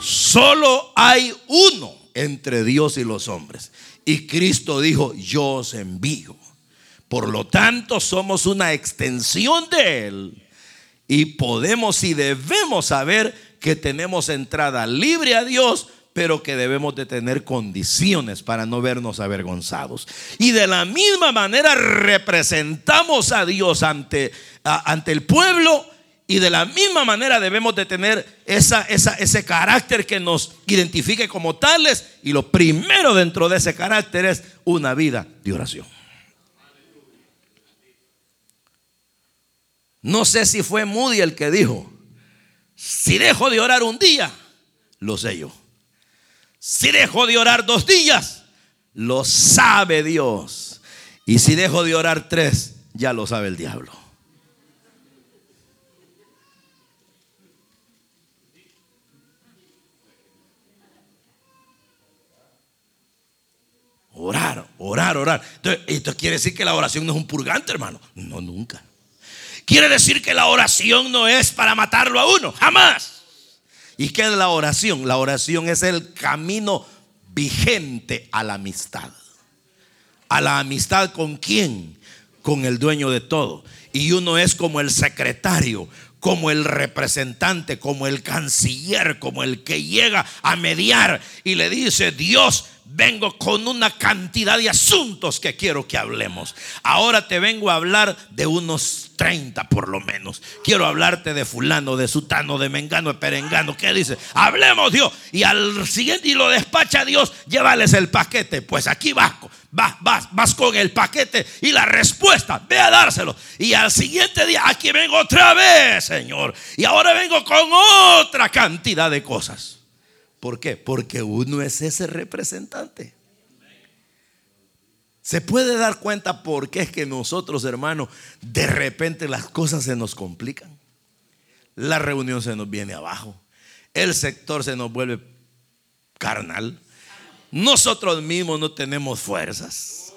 B: Solo hay uno entre Dios y los hombres. Y Cristo dijo, yo os envío. Por lo tanto, somos una extensión de Él. Y podemos y debemos saber que tenemos entrada libre a Dios, pero que debemos de tener condiciones para no vernos avergonzados. Y de la misma manera representamos a Dios ante, ante el pueblo y de la misma manera debemos de tener esa, ese carácter que nos identifique como tales. Y lo primero dentro de ese carácter es una vida de oración. No sé si fue Moody el que dijo, si dejo de orar un día, lo sé yo. Si dejo de orar dos días, lo sabe Dios. Y si dejo de orar tres, ya lo sabe el diablo. Orar, orar, orar. Entonces, esto quiere decir que la oración no es un purgante, hermano. No, nunca. Quiere decir que la oración no es para matarlo a uno, jamás. ¿Y qué es la oración? La oración es el camino vigente a la amistad. ¿A la amistad con quién? Con el dueño de todo. Y uno es como el secretario, como el representante, como el canciller, como el que llega a mediar y le dice, Dios, vengo con una cantidad de asuntos que quiero que hablemos. Ahora te vengo a hablar de unos 30 por lo menos. Quiero hablarte de fulano, de sutano, de mengano, de perengano. ¿Qué dice? Hablemos Dios. Y al siguiente y lo despacha Dios, llévales el paquete. Pues aquí vas, vas, vas, vas con el paquete y la respuesta. Ve a dárselo. Y al siguiente día, aquí vengo otra vez, Señor. Y ahora vengo con otra cantidad de cosas. ¿Por qué? Porque uno es ese representante. Se puede dar cuenta por qué es que nosotros, hermanos, de repente las cosas se nos complican. La reunión se nos viene abajo. El sector se nos vuelve carnal. Nosotros mismos no tenemos fuerzas.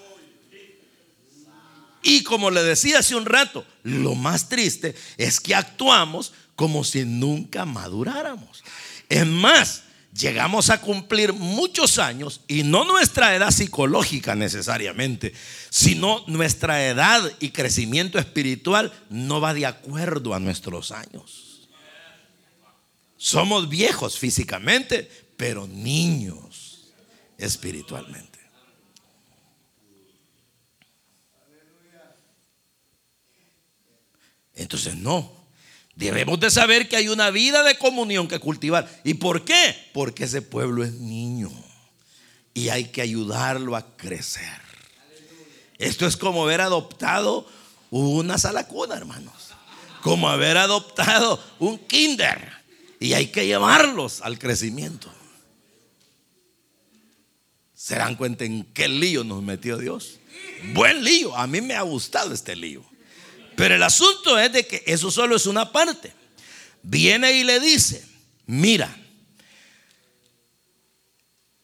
B: Y como le decía hace un rato, lo más triste es que actuamos como si nunca maduráramos. Es más, llegamos a cumplir muchos años y no nuestra edad psicológica necesariamente, sino nuestra edad y crecimiento espiritual no va de acuerdo a nuestros años. Somos viejos físicamente, pero niños espiritualmente. Entonces no, Debemos de saber que hay una vida de comunión que cultivar. ¿Y por qué? Porque ese pueblo es niño. Y hay que ayudarlo a crecer. Esto es como haber adoptado una sala cuna, hermanos. Como haber adoptado un kinder. Y hay que llevarlos al crecimiento. ¿Se dan cuenta en qué lío nos metió Dios? Buen lío. A mí me ha gustado este lío. Pero el asunto es de que eso solo es una parte. Viene y le dice, mira,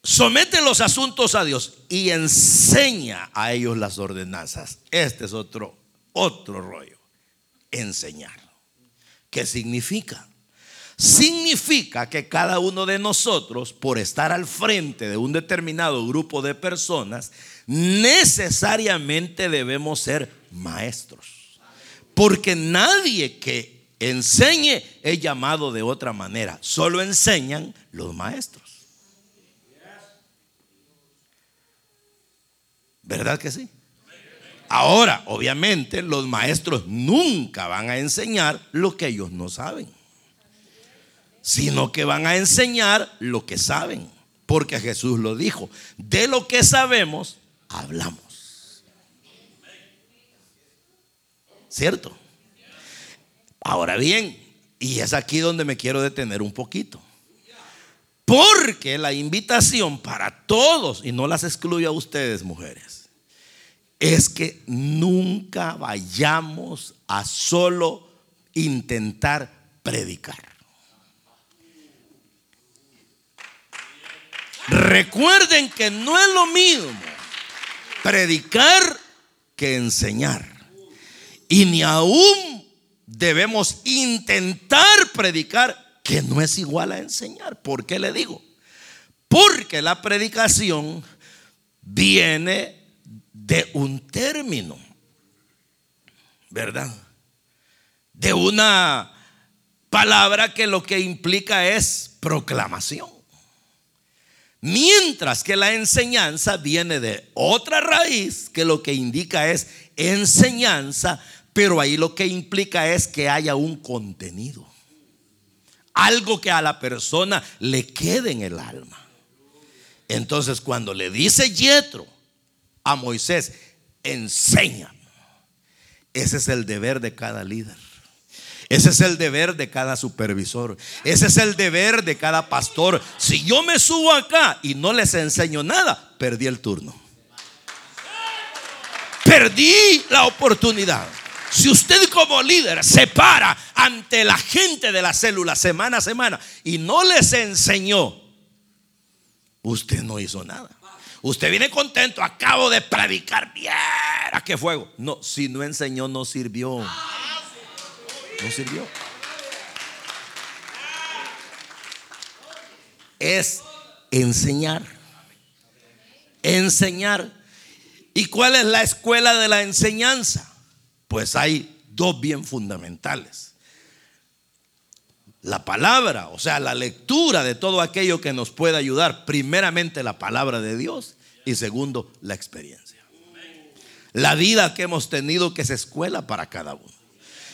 B: somete los asuntos a Dios y enseña a ellos las ordenanzas. Este es otro, otro rollo. Enseñar. ¿Qué significa? Significa que cada uno de nosotros, por estar al frente de un determinado grupo de personas, necesariamente debemos ser maestros. Porque nadie que enseñe es llamado de otra manera. Solo enseñan los maestros. ¿Verdad que sí? Ahora, obviamente, los maestros nunca van a enseñar lo que ellos no saben, sino que van a enseñar lo que saben, porque Jesús lo dijo, de lo que sabemos, hablamos. ¿Cierto? Ahora bien, y es aquí donde me quiero detener un poquito. Porque la invitación para todos, y no las excluyo a ustedes, mujeres, es que nunca vayamos a solo intentar predicar. Recuerden que no es lo mismo predicar que enseñar. Y ni aún debemos intentar predicar que no es igual a enseñar. ¿Por qué le digo? Porque la predicación viene de un término, ¿verdad? De una palabra que lo que implica es proclamación. Mientras que la enseñanza viene de otra raíz que lo que indica es enseñanza, pero ahí lo que implica es que haya un contenido algo que a la persona le quede en el alma. Entonces, cuando le dice Yetro a Moisés, enseña. Ese es el deber de cada líder. Ese es el deber de cada supervisor. Ese es el deber de cada pastor. Si yo me subo acá y no les enseño nada, perdí el turno. Perdí la oportunidad. Si usted como líder se para ante la gente de la célula semana a semana y no les enseñó, usted no hizo nada. Usted viene contento, acabo de predicar, bien, ¿a qué fuego? No, si no enseñó, no sirvió. No sirvió. Es enseñar. Enseñar. ¿Y cuál es la escuela de la enseñanza? Pues hay dos bien fundamentales. La palabra, o sea, la lectura de todo aquello que nos puede ayudar, primeramente la palabra de Dios y segundo, la experiencia. La vida que hemos tenido que es escuela para cada uno.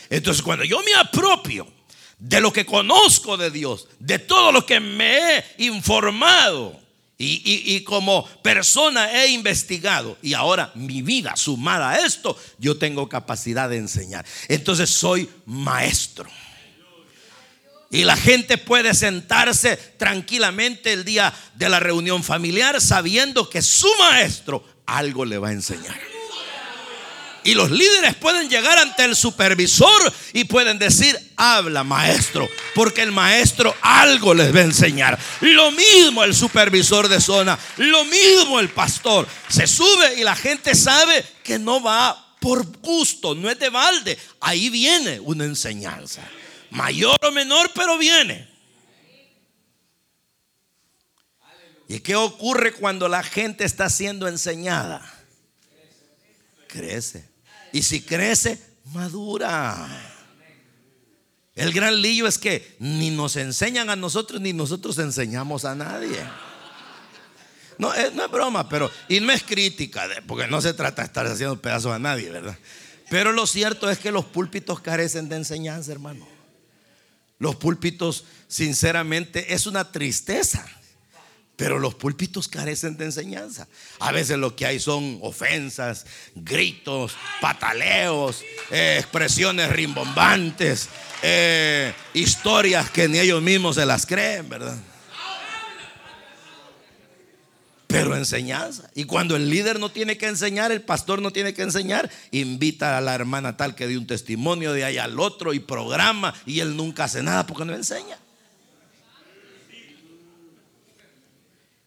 B: Entonces, cuando yo me apropio de lo que conozco de Dios, de todo lo que me he informado, y, como persona he investigado y ahora mi vida sumada a esto, yo tengo capacidad de enseñar. Entonces soy maestro. Y la gente puede sentarse tranquilamente el día de la reunión familiar sabiendo que su maestro algo le va a enseñar. Y los líderes pueden llegar ante el supervisor y pueden decir, habla maestro, porque el maestro algo les va a enseñar. Lo mismo el supervisor de zona, lo mismo el pastor. Se sube y la gente sabe que no va por gusto, no es de balde. Ahí viene una enseñanza. Mayor o menor, pero viene. ¿Y qué ocurre cuando la gente está siendo enseñada? Crece. Y si crece, madura. El gran lío es que ni nos enseñan a nosotros ni nosotros enseñamos a nadie. No, es, no es broma, pero y no es crítica, porque no se trata de estar haciendo pedazos a nadie, ¿verdad? Pero lo cierto es que los púlpitos carecen de enseñanza, hermano. Los púlpitos, sinceramente, es una tristeza. Pero los púlpitos carecen de enseñanza. A veces lo que hay son ofensas, gritos, pataleos, eh, expresiones rimbombantes, eh, historias que ni ellos mismos se las creen, ¿verdad? pero enseñanza. Y cuando el líder no tiene que enseñar, el pastor no tiene que enseñar, invita a la hermana tal que dé un testimonio de ahí al otro y programa y él nunca hace nada porque no enseña.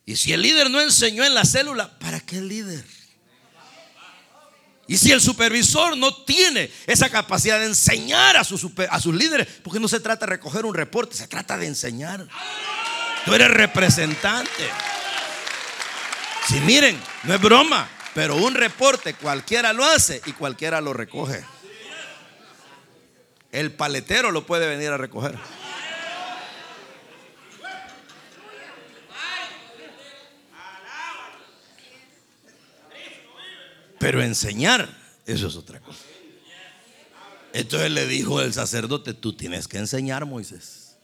B: Y si el líder no enseñó en la célula, ¿para qué el líder? Y si el supervisor no tiene esa capacidad de enseñar a sus, a sus líderes, porque no se trata de recoger un reporte, se trata de enseñar. Tú eres representante. Si miren, no es broma, pero un reporte cualquiera lo hace y cualquiera lo recoge. El paletero lo puede venir a recoger. Pero enseñar, eso es otra cosa. Entonces le dijo el sacerdote, tú tienes que enseñar, Moisés.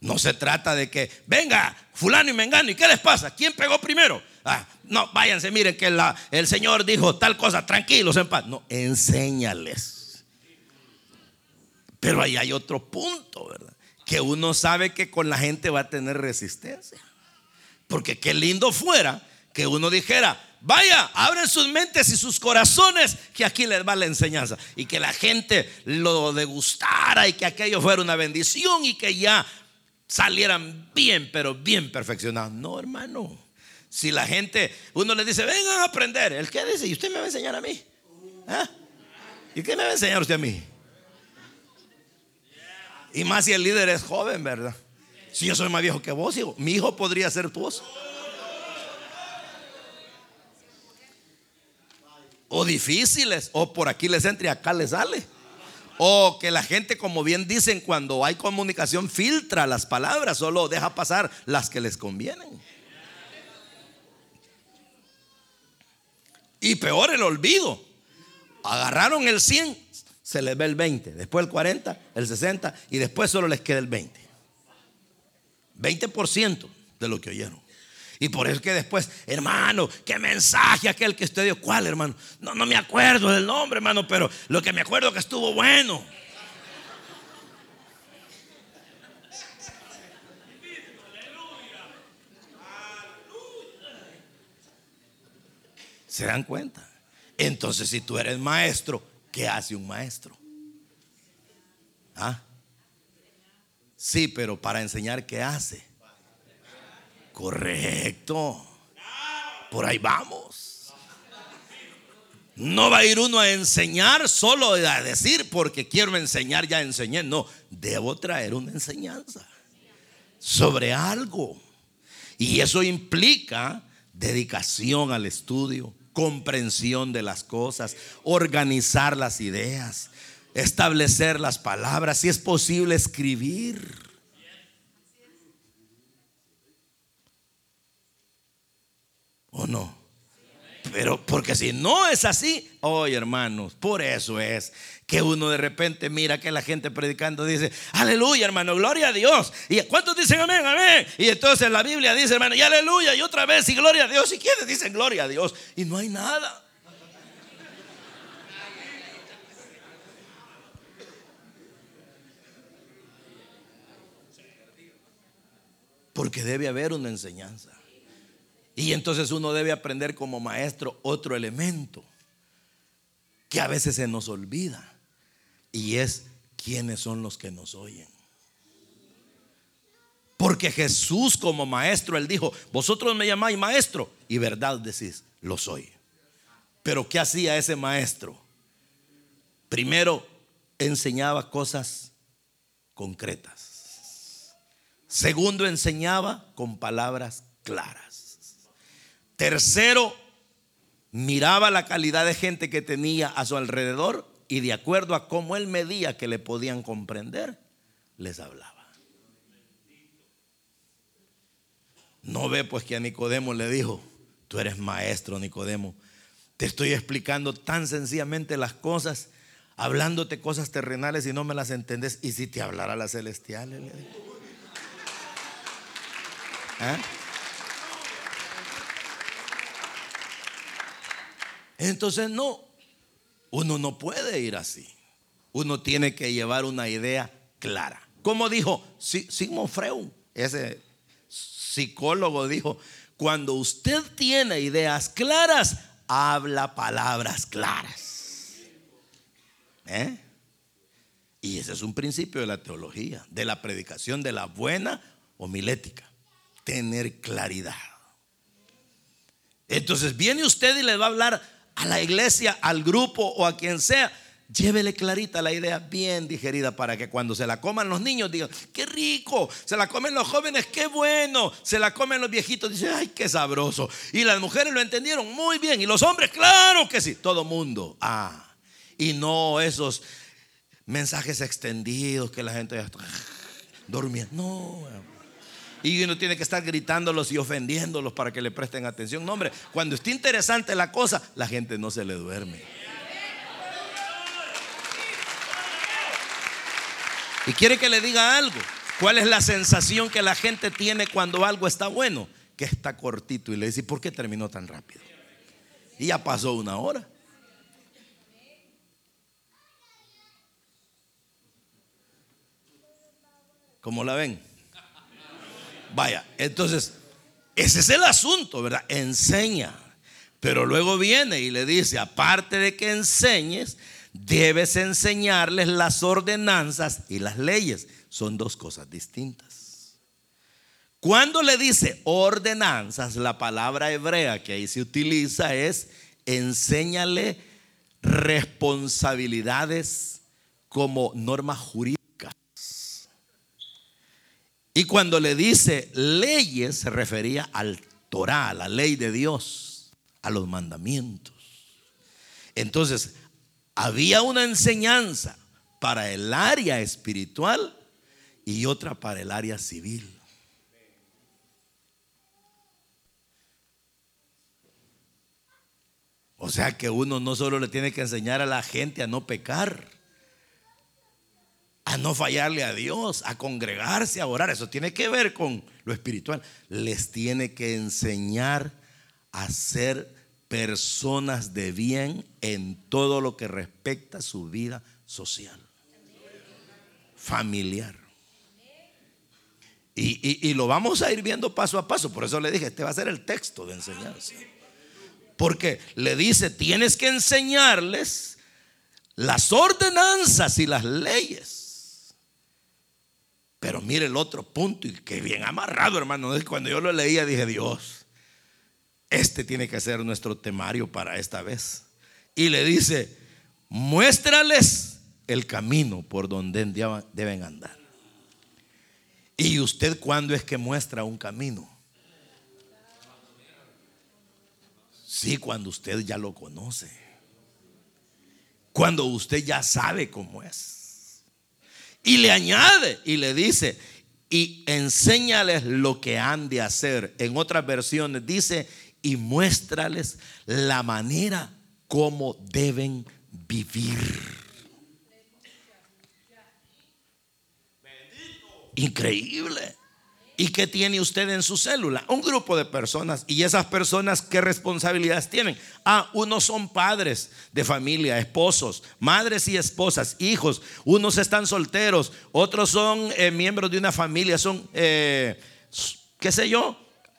B: No se trata de que, venga, fulano y mengano, ¿y qué les pasa? ¿Quién pegó primero? Ah, no, váyanse, miren que el Señor dijo tal cosa, tranquilos, en paz. No, enséñales. Pero ahí hay otro punto, ¿verdad? Que uno sabe que con la gente va a tener resistencia. Porque qué lindo fuera que uno dijera, Vaya, abren sus mentes y sus corazones, que aquí les va la enseñanza. Y que la gente lo degustara y que aquello fuera una bendición y que ya salieran bien, pero bien perfeccionados. No, hermano. Si la gente, uno le dice, vengan a aprender. ¿El qué dice? ¿Y usted me va a enseñar a mí? ¿Ah? ¿Y qué me va a enseñar usted a mí? Y más si el líder es joven, ¿verdad? Si yo soy más viejo que vos, hijo, mi hijo podría ser tu. O difíciles, o por aquí les entra y acá les sale. O que la gente, como bien dicen, cuando hay comunicación filtra las palabras, solo deja pasar las que les convienen. Y peor el olvido. Agarraron el 100, se les ve el 20, después el 40, el 60 y después solo les queda el 20. 20% de lo que oyeron. Y por eso que después, hermano, qué mensaje aquel que usted dio. ¿Cuál, hermano? No, no me acuerdo del nombre, hermano, pero lo que me acuerdo que estuvo bueno. ¿Se dan cuenta? Entonces, si tú eres maestro, ¿qué hace un maestro? ¿Ah? Sí, pero para enseñar, ¿qué hace? Correcto. Por ahí vamos. No va a ir uno a enseñar solo a decir porque quiero enseñar, ya enseñé. No, debo traer una enseñanza sobre algo. Y eso implica dedicación al estudio, comprensión de las cosas, organizar las ideas, establecer las palabras, si es posible escribir. ¿O no? Pero porque si no es así, oye hermanos, por eso es que uno de repente mira que la gente predicando dice, aleluya hermano, gloria a Dios. ¿Y cuántos dicen amén, amén? Y entonces la Biblia dice, hermano, y aleluya, y otra vez, y gloria a Dios. ¿Y quiénes dicen gloria a Dios? Y no hay nada. Porque debe haber una enseñanza. Y entonces uno debe aprender como maestro otro elemento que a veces se nos olvida. Y es quiénes son los que nos oyen. Porque Jesús como maestro, él dijo, vosotros me llamáis maestro y verdad decís, lo soy. Pero ¿qué hacía ese maestro? Primero enseñaba cosas concretas. Segundo enseñaba con palabras claras. Tercero, miraba la calidad de gente que tenía a su alrededor y de acuerdo a cómo él medía que le podían comprender, les hablaba. No ve pues que a Nicodemo le dijo, tú eres maestro Nicodemo, te estoy explicando tan sencillamente las cosas hablándote cosas terrenales y no me las entendés. ¿Y si te hablara las celestiales? ¿Ah? Entonces no, uno no puede ir así. Uno tiene que llevar una idea clara. Como dijo Sigmund Freud, ese psicólogo dijo, cuando usted tiene ideas claras, habla palabras claras. ¿Eh? Y ese es un principio de la teología, de la predicación, de la buena homilética. Tener claridad. Entonces viene usted y le va a hablar a la iglesia, al grupo o a quien sea, llévele clarita la idea bien digerida para que cuando se la coman los niños digan, qué rico, se la comen los jóvenes, qué bueno, se la comen los viejitos, dicen, ay, qué sabroso. Y las mujeres lo entendieron muy bien y los hombres, claro que sí, todo mundo. Ah, y no esos mensajes extendidos que la gente ya está durmiendo. No, y uno tiene que estar gritándolos y ofendiéndolos para que le presten atención. No, hombre, cuando esté interesante la cosa, la gente no se le duerme. Y quiere que le diga algo. ¿Cuál es la sensación que la gente tiene cuando algo está bueno? Que está cortito y le dice, ¿por qué terminó tan rápido? Y ya pasó una hora. ¿Cómo la ven? Vaya, entonces, ese es el asunto, ¿verdad? Enseña. Pero luego viene y le dice, aparte de que enseñes, debes enseñarles las ordenanzas y las leyes. Son dos cosas distintas. Cuando le dice ordenanzas, la palabra hebrea que ahí se utiliza es enséñale responsabilidades como normas jurídicas y cuando le dice leyes, se refería al Torah, a la ley de Dios, a los mandamientos. Entonces, había una enseñanza para el área espiritual y otra para el área civil. O sea que uno no solo le tiene que enseñar a la gente a no pecar, a no fallarle a Dios, a congregarse, a orar. Eso tiene que ver con lo espiritual. Les tiene que enseñar a ser personas de bien en todo lo que respecta a su vida social, familiar. Y, y, lo vamos a ir viendo paso a paso. Por eso le dije, este va a ser el texto de enseñanza. Porque le dice, tienes que enseñarles las ordenanzas y las leyes pero mire el otro punto, y que bien amarrado, hermano. Cuando yo lo leía dije, Dios, este tiene que ser nuestro temario para esta vez. Y le dice, muéstrales el camino por donde deben andar. ¿Y usted cuándo es que muestra un camino? Sí, cuando usted ya lo conoce. Cuando usted ya sabe cómo es. Y le añade y le dice, y enséñales lo que han de hacer. En otras versiones dice, y muéstrales la manera como deben vivir. Increíble. ¿Y qué tiene usted en su célula? Un grupo de personas. ¿Y esas personas qué responsabilidades tienen? Ah, unos son padres de familia, esposos, madres y esposas, hijos. Unos están solteros, otros son eh, miembros de una familia, son, eh, qué sé yo,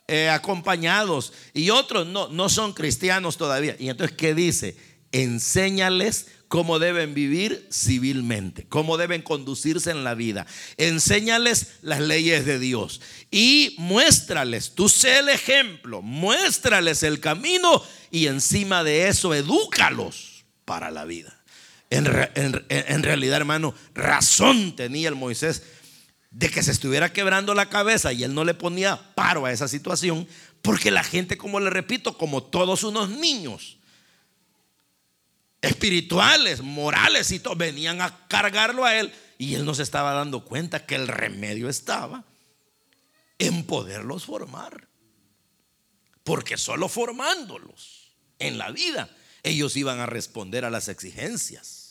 B: eh, acompañados. Y otros no, no son cristianos todavía. Y entonces, ¿qué dice? Enséñales cómo deben vivir civilmente, cómo deben conducirse en la vida. Enséñales las leyes de Dios y muéstrales, tú sé el ejemplo, muéstrales el camino y encima de eso edúcalos para la vida. En, en realidad, hermano, razón tenía el Moisés de que se estuviera quebrando la cabeza y él no le ponía paro a esa situación, porque la gente, como le repito, como todos unos niños, espirituales, morales y todo, venían a cargarlo a él y él no se estaba dando cuenta que el remedio estaba en poderlos formar. Porque solo formándolos en la vida ellos iban a responder a las exigencias.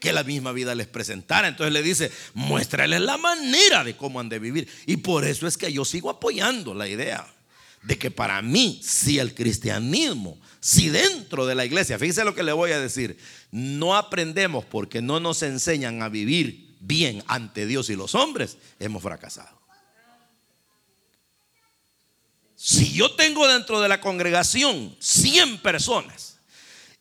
B: que la misma vida les presentara. Entonces le dice, muéstrales la manera de cómo han de vivir. Y por eso es que yo sigo apoyando la idea de que para mí, si el cristianismo, si dentro de la iglesia, fíjese lo que le voy a decir, no aprendemos porque no nos enseñan a vivir bien ante Dios y los hombres, hemos fracasado. Si yo tengo dentro de la congregación 100 personas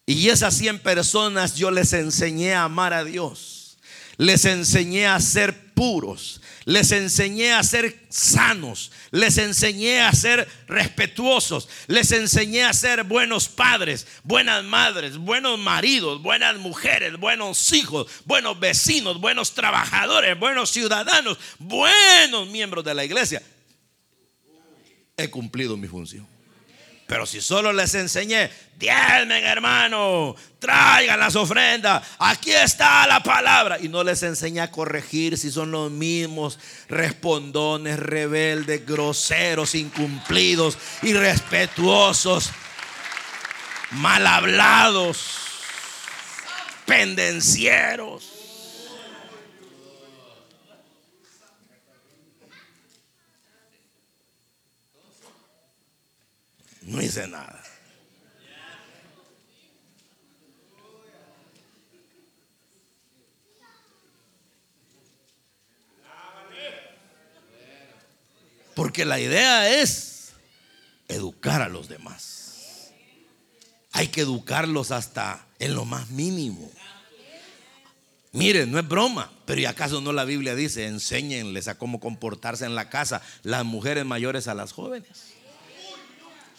B: y esas 100 personas yo les enseñé a amar a Dios, les enseñé a ser puros, les enseñé a ser sanos, les enseñé a ser respetuosos, les enseñé a ser buenos padres, buenas madres, buenos maridos, buenas mujeres, buenos hijos, buenos vecinos, buenos trabajadores, buenos ciudadanos, buenos miembros de la iglesia. He cumplido mi función. Pero si solo les enseñé, diezmen hermano, traigan las ofrendas, aquí está la palabra. Y no les enseñé a corregir si son los mismos respondones, rebeldes, groseros, incumplidos, irrespetuosos, mal hablados, pendencieros. No hice nada. Porque la idea es educar a los demás. Hay que educarlos hasta en lo más mínimo. Miren, no es broma, pero ¿y acaso no la Biblia dice, enséñenles a cómo comportarse en la casa las mujeres mayores a las jóvenes?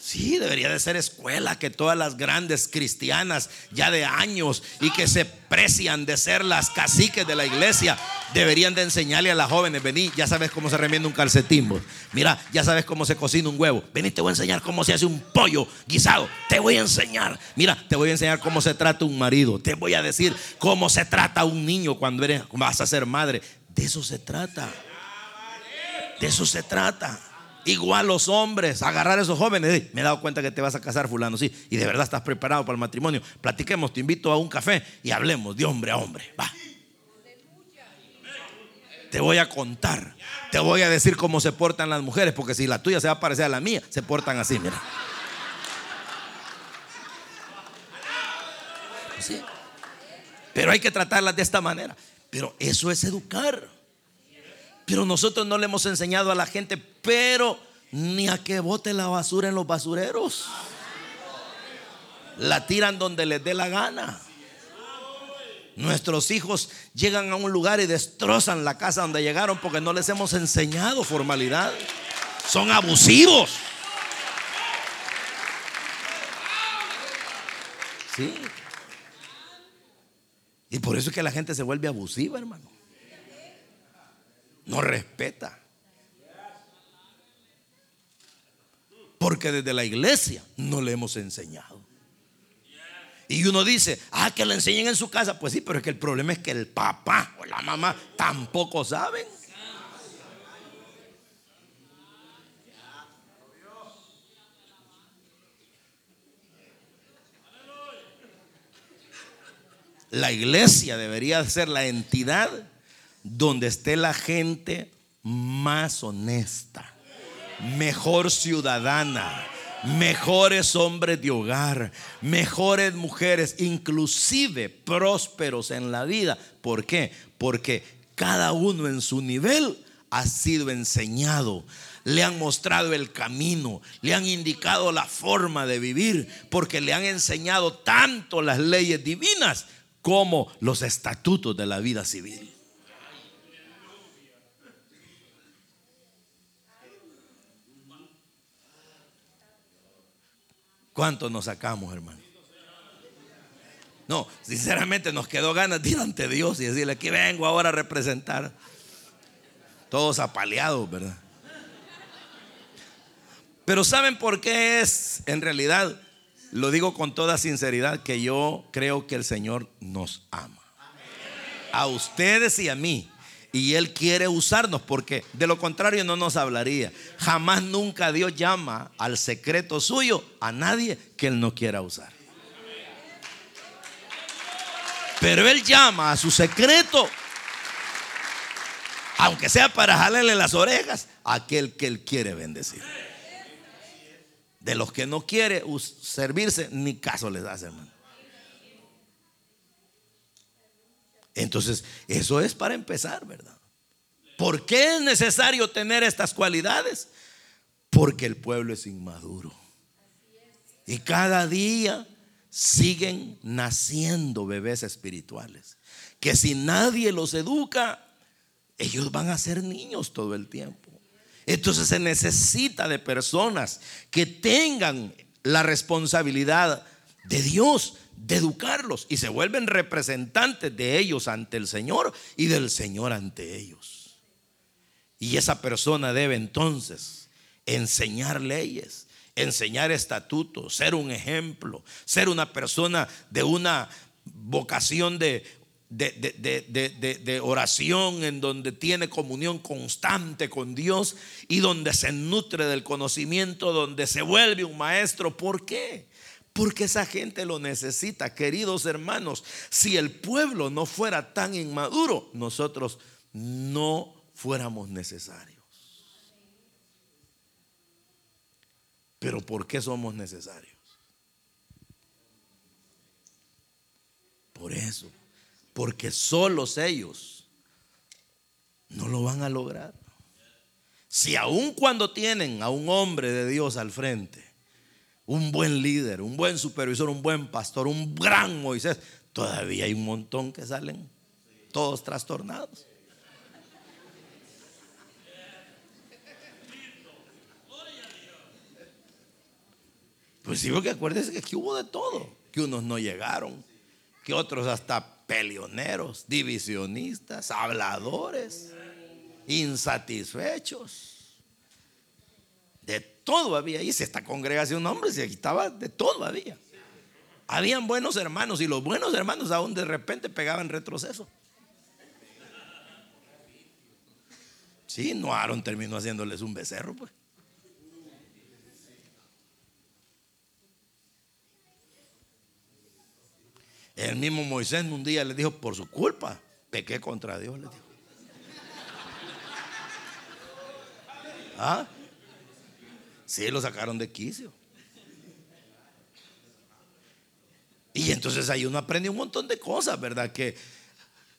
B: Sí, debería de ser escuela que todas las grandes cristianas ya de años y que se precian de ser las caciques de la iglesia deberían de enseñarle a las jóvenes, vení, ya sabes cómo se remienda un calcetín, mira, ya sabes cómo se cocina un huevo, vení, te voy a enseñar cómo se hace un pollo guisado, te voy a enseñar, mira, te voy a enseñar cómo se trata un marido, te voy a decir cómo se trata un niño cuando eres, vas a ser madre, de eso se trata, de eso se trata. Igual los hombres, agarrar a esos jóvenes. Me he dado cuenta que te vas a casar, fulano, sí. Y de verdad estás preparado para el matrimonio. Platiquemos, te invito a un café y hablemos de hombre a hombre. Va. Te voy a contar. Te voy a decir cómo se portan las mujeres. Porque si la tuya se va a parecer a la mía, se portan así, mira. Pero hay que tratarlas de esta manera. Pero eso es educar. Pero nosotros no le hemos enseñado a la gente, pero ni a que bote la basura en los basureros. La tiran donde les dé la gana. Nuestros hijos llegan a un lugar y destrozan la casa donde llegaron porque no les hemos enseñado formalidad. Son abusivos. Sí. Y por eso es que la gente se vuelve abusiva, hermano no respeta. Porque desde la iglesia no le hemos enseñado. Y uno dice, ah, que le enseñen en su casa. Pues sí, pero es que el problema es que el papá o la mamá tampoco saben. La iglesia debería ser la entidad donde esté la gente más honesta, mejor ciudadana, mejores hombres de hogar, mejores mujeres, inclusive prósperos en la vida. ¿Por qué? Porque cada uno en su nivel ha sido enseñado. Le han mostrado el camino, le han indicado la forma de vivir, porque le han enseñado tanto las leyes divinas como los estatutos de la vida civil. ¿Cuánto nos sacamos, hermano? No, sinceramente nos quedó ganas de ir ante Dios y decirle, aquí vengo ahora a representar. Todos apaleados, ¿verdad? Pero ¿saben por qué es, en realidad, lo digo con toda sinceridad, que yo creo que el Señor nos ama? A ustedes y a mí. Y Él quiere usarnos porque de lo contrario no nos hablaría. Jamás nunca Dios llama al secreto suyo a nadie que Él no quiera usar. Pero Él llama a su secreto, aunque sea para jalarle las orejas, a aquel que Él quiere bendecir. De los que no quiere servirse, ni caso les hace, hermano. Entonces, eso es para empezar, ¿verdad? ¿Por qué es necesario tener estas cualidades? Porque el pueblo es inmaduro. Y cada día siguen naciendo bebés espirituales. Que si nadie los educa, ellos van a ser niños todo el tiempo. Entonces se necesita de personas que tengan la responsabilidad de Dios de educarlos y se vuelven representantes de ellos ante el Señor y del Señor ante ellos. Y esa persona debe entonces enseñar leyes, enseñar estatutos, ser un ejemplo, ser una persona de una vocación de, de, oración en donde tiene comunión constante con Dios y donde se nutre del conocimiento, donde se vuelve un maestro. ¿Por qué? Porque esa gente lo necesita, queridos hermanos. Si el pueblo no fuera tan inmaduro, nosotros no fuéramos necesarios. Pero ¿por qué somos necesarios? Por eso, porque solos ellos no lo van a lograr. Si aun cuando tienen a un hombre de Dios al frente, un buen líder, un buen supervisor, un buen pastor, un gran Moisés, todavía hay un montón que salen todos trastornados. Pues sí, porque acuérdense que aquí hubo de todo, que unos no llegaron, que otros hasta peleoneros, divisionistas, habladores, insatisfechos. Todo había. Y si esta congregación, hombre, se estaba de todo había. Habían buenos hermanos y los buenos hermanos aún de repente pegaban retroceso. Sí, no Aaron terminó haciéndoles un becerro, pues. El mismo Moisés un día le dijo, por su culpa, pequé contra Dios, le dijo. ¿Ah? Sí, lo sacaron de quicio. Y entonces ahí uno aprende un montón de cosas, ¿verdad? Que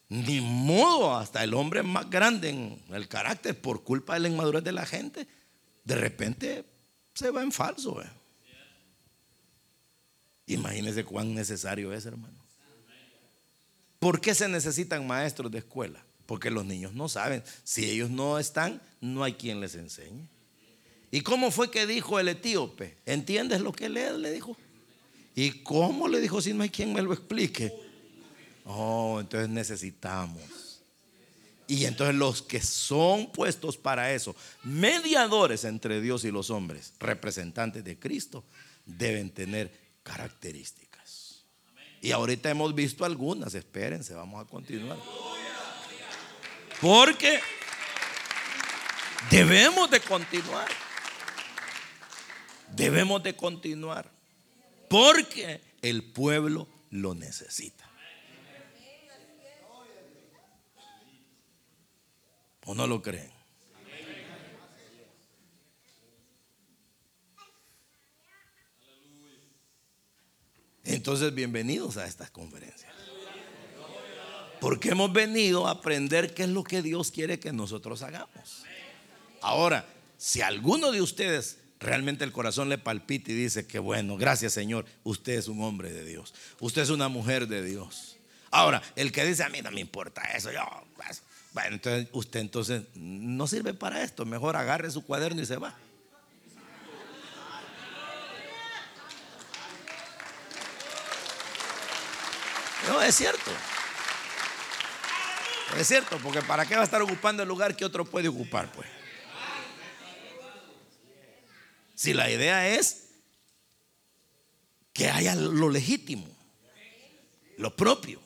B: ni modo, hasta el hombre más grande en el carácter, por culpa de la inmadurez de la gente, de repente se va en falso. Imagínense cuán necesario es, hermano. ¿Por qué se necesitan maestros de escuela? Porque los niños no saben. Si ellos no están, no hay quien les enseñe. ¿Y cómo fue que dijo el etíope? ¿Entiendes lo que? Le dijo. ¿Y cómo le dijo si no hay quien me lo explique? Oh, entonces necesitamos. Y entonces los que son puestos para eso, mediadores entre Dios y los hombres, representantes de Cristo, deben tener características. Y ahorita hemos visto algunas, espérense, vamos a continuar. Porque debemos de continuar. Debemos de continuar porque el pueblo lo necesita. ¿O no lo creen? Entonces, bienvenidos a estas conferencias. Porque hemos venido a aprender qué es lo que Dios quiere que nosotros hagamos. Ahora, si alguno de ustedes realmente el corazón le palpita y dice que bueno, gracias Señor, usted es un hombre de Dios, usted es una mujer de Dios. Ahora, el que dice a mí no me importa eso, yo, pues, bueno, entonces usted entonces no sirve para esto, mejor agarre su cuaderno y se va. No, es cierto. Es cierto, porque ¿para qué va a estar ocupando el lugar que otro puede ocupar? Pues. Si la idea es que haya lo legítimo, lo propio.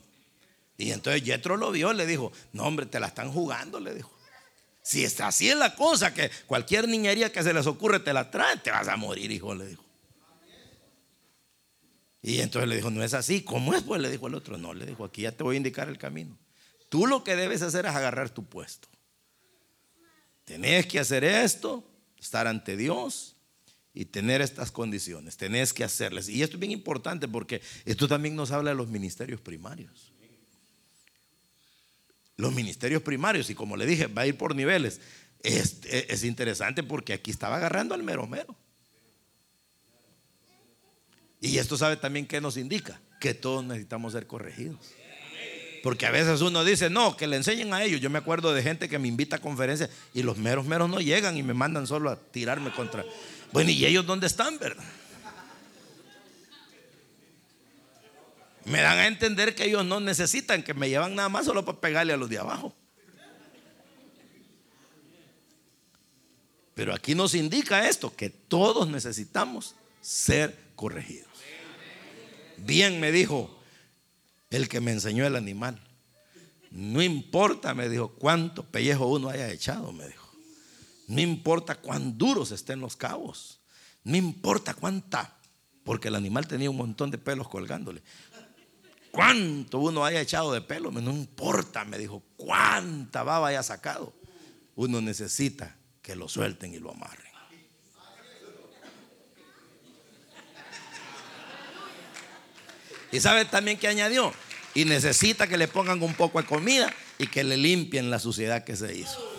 B: Y entonces Yetro lo vio, le dijo, no hombre, te la están jugando, le dijo. Si está así es la cosa, que cualquier niñería que se les ocurre te la trae, te vas a morir, hijo, le dijo. Y entonces le dijo, no es así. ¿Cómo es? Pues le dijo el otro, no, le dijo, aquí ya te voy a indicar el camino. Tú lo que debes hacer es agarrar tu puesto. Tenés que hacer esto, estar ante Dios y tener estas condiciones. Tenés que hacerles. Y esto es bien importante porque esto también nos habla de los ministerios primarios. Los ministerios primarios, y como le dije, va a ir por niveles. Es, es interesante porque aquí estaba agarrando al mero mero. Y esto sabe también qué nos indica, que todos necesitamos ser corregidos. Porque a veces uno dice, no, que le enseñen a ellos. Yo me acuerdo de gente que me invita a conferencias y los meros meros no llegan y me mandan solo a tirarme contra. Bueno, ¿y ellos dónde están, verdad? Me dan a entender que ellos no necesitan, que me llevan nada más solo para pegarle a los de abajo. Pero aquí nos indica esto, que todos necesitamos ser corregidos. Bien me dijo el que me enseñó el animal. No importa, me dijo, cuánto pellejo uno haya echado, me dijo. No importa cuán duros estén los cabos. No importa cuánta, porque el animal tenía un montón de pelos colgándole. Cuánto uno haya echado de pelo, no importa, me dijo, cuánta baba haya sacado. Uno necesita que lo suelten y lo amarren. Y sabe también que añadió, y necesita que le pongan un poco de comida y que le limpien la suciedad que se hizo.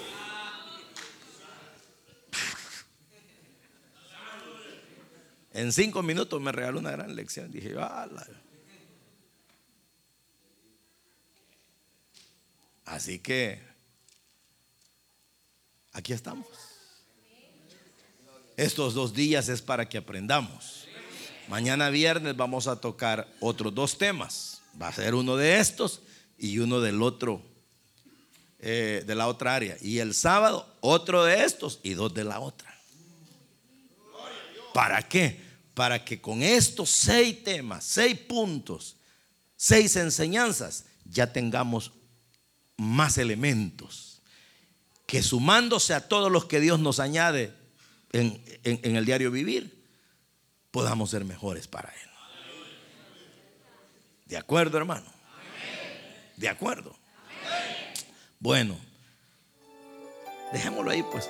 B: En cinco minutos me regaló una gran lección. Dije, Así que aquí estamos. Estos dos días es para que aprendamos. Mañana viernes vamos a tocar otros dos temas. Va a ser uno de estos y uno del otro, eh, de la otra área. Y el sábado otro de estos y dos de la otra. ¿Para qué? Para que con estos seis temas, seis puntos, seis enseñanzas, ya tengamos más elementos. Que sumándose a todos los que Dios nos añade en, el diario vivir, podamos ser mejores para Él. ¿De acuerdo, hermano? ¿De acuerdo? Bueno, dejémoslo ahí pues.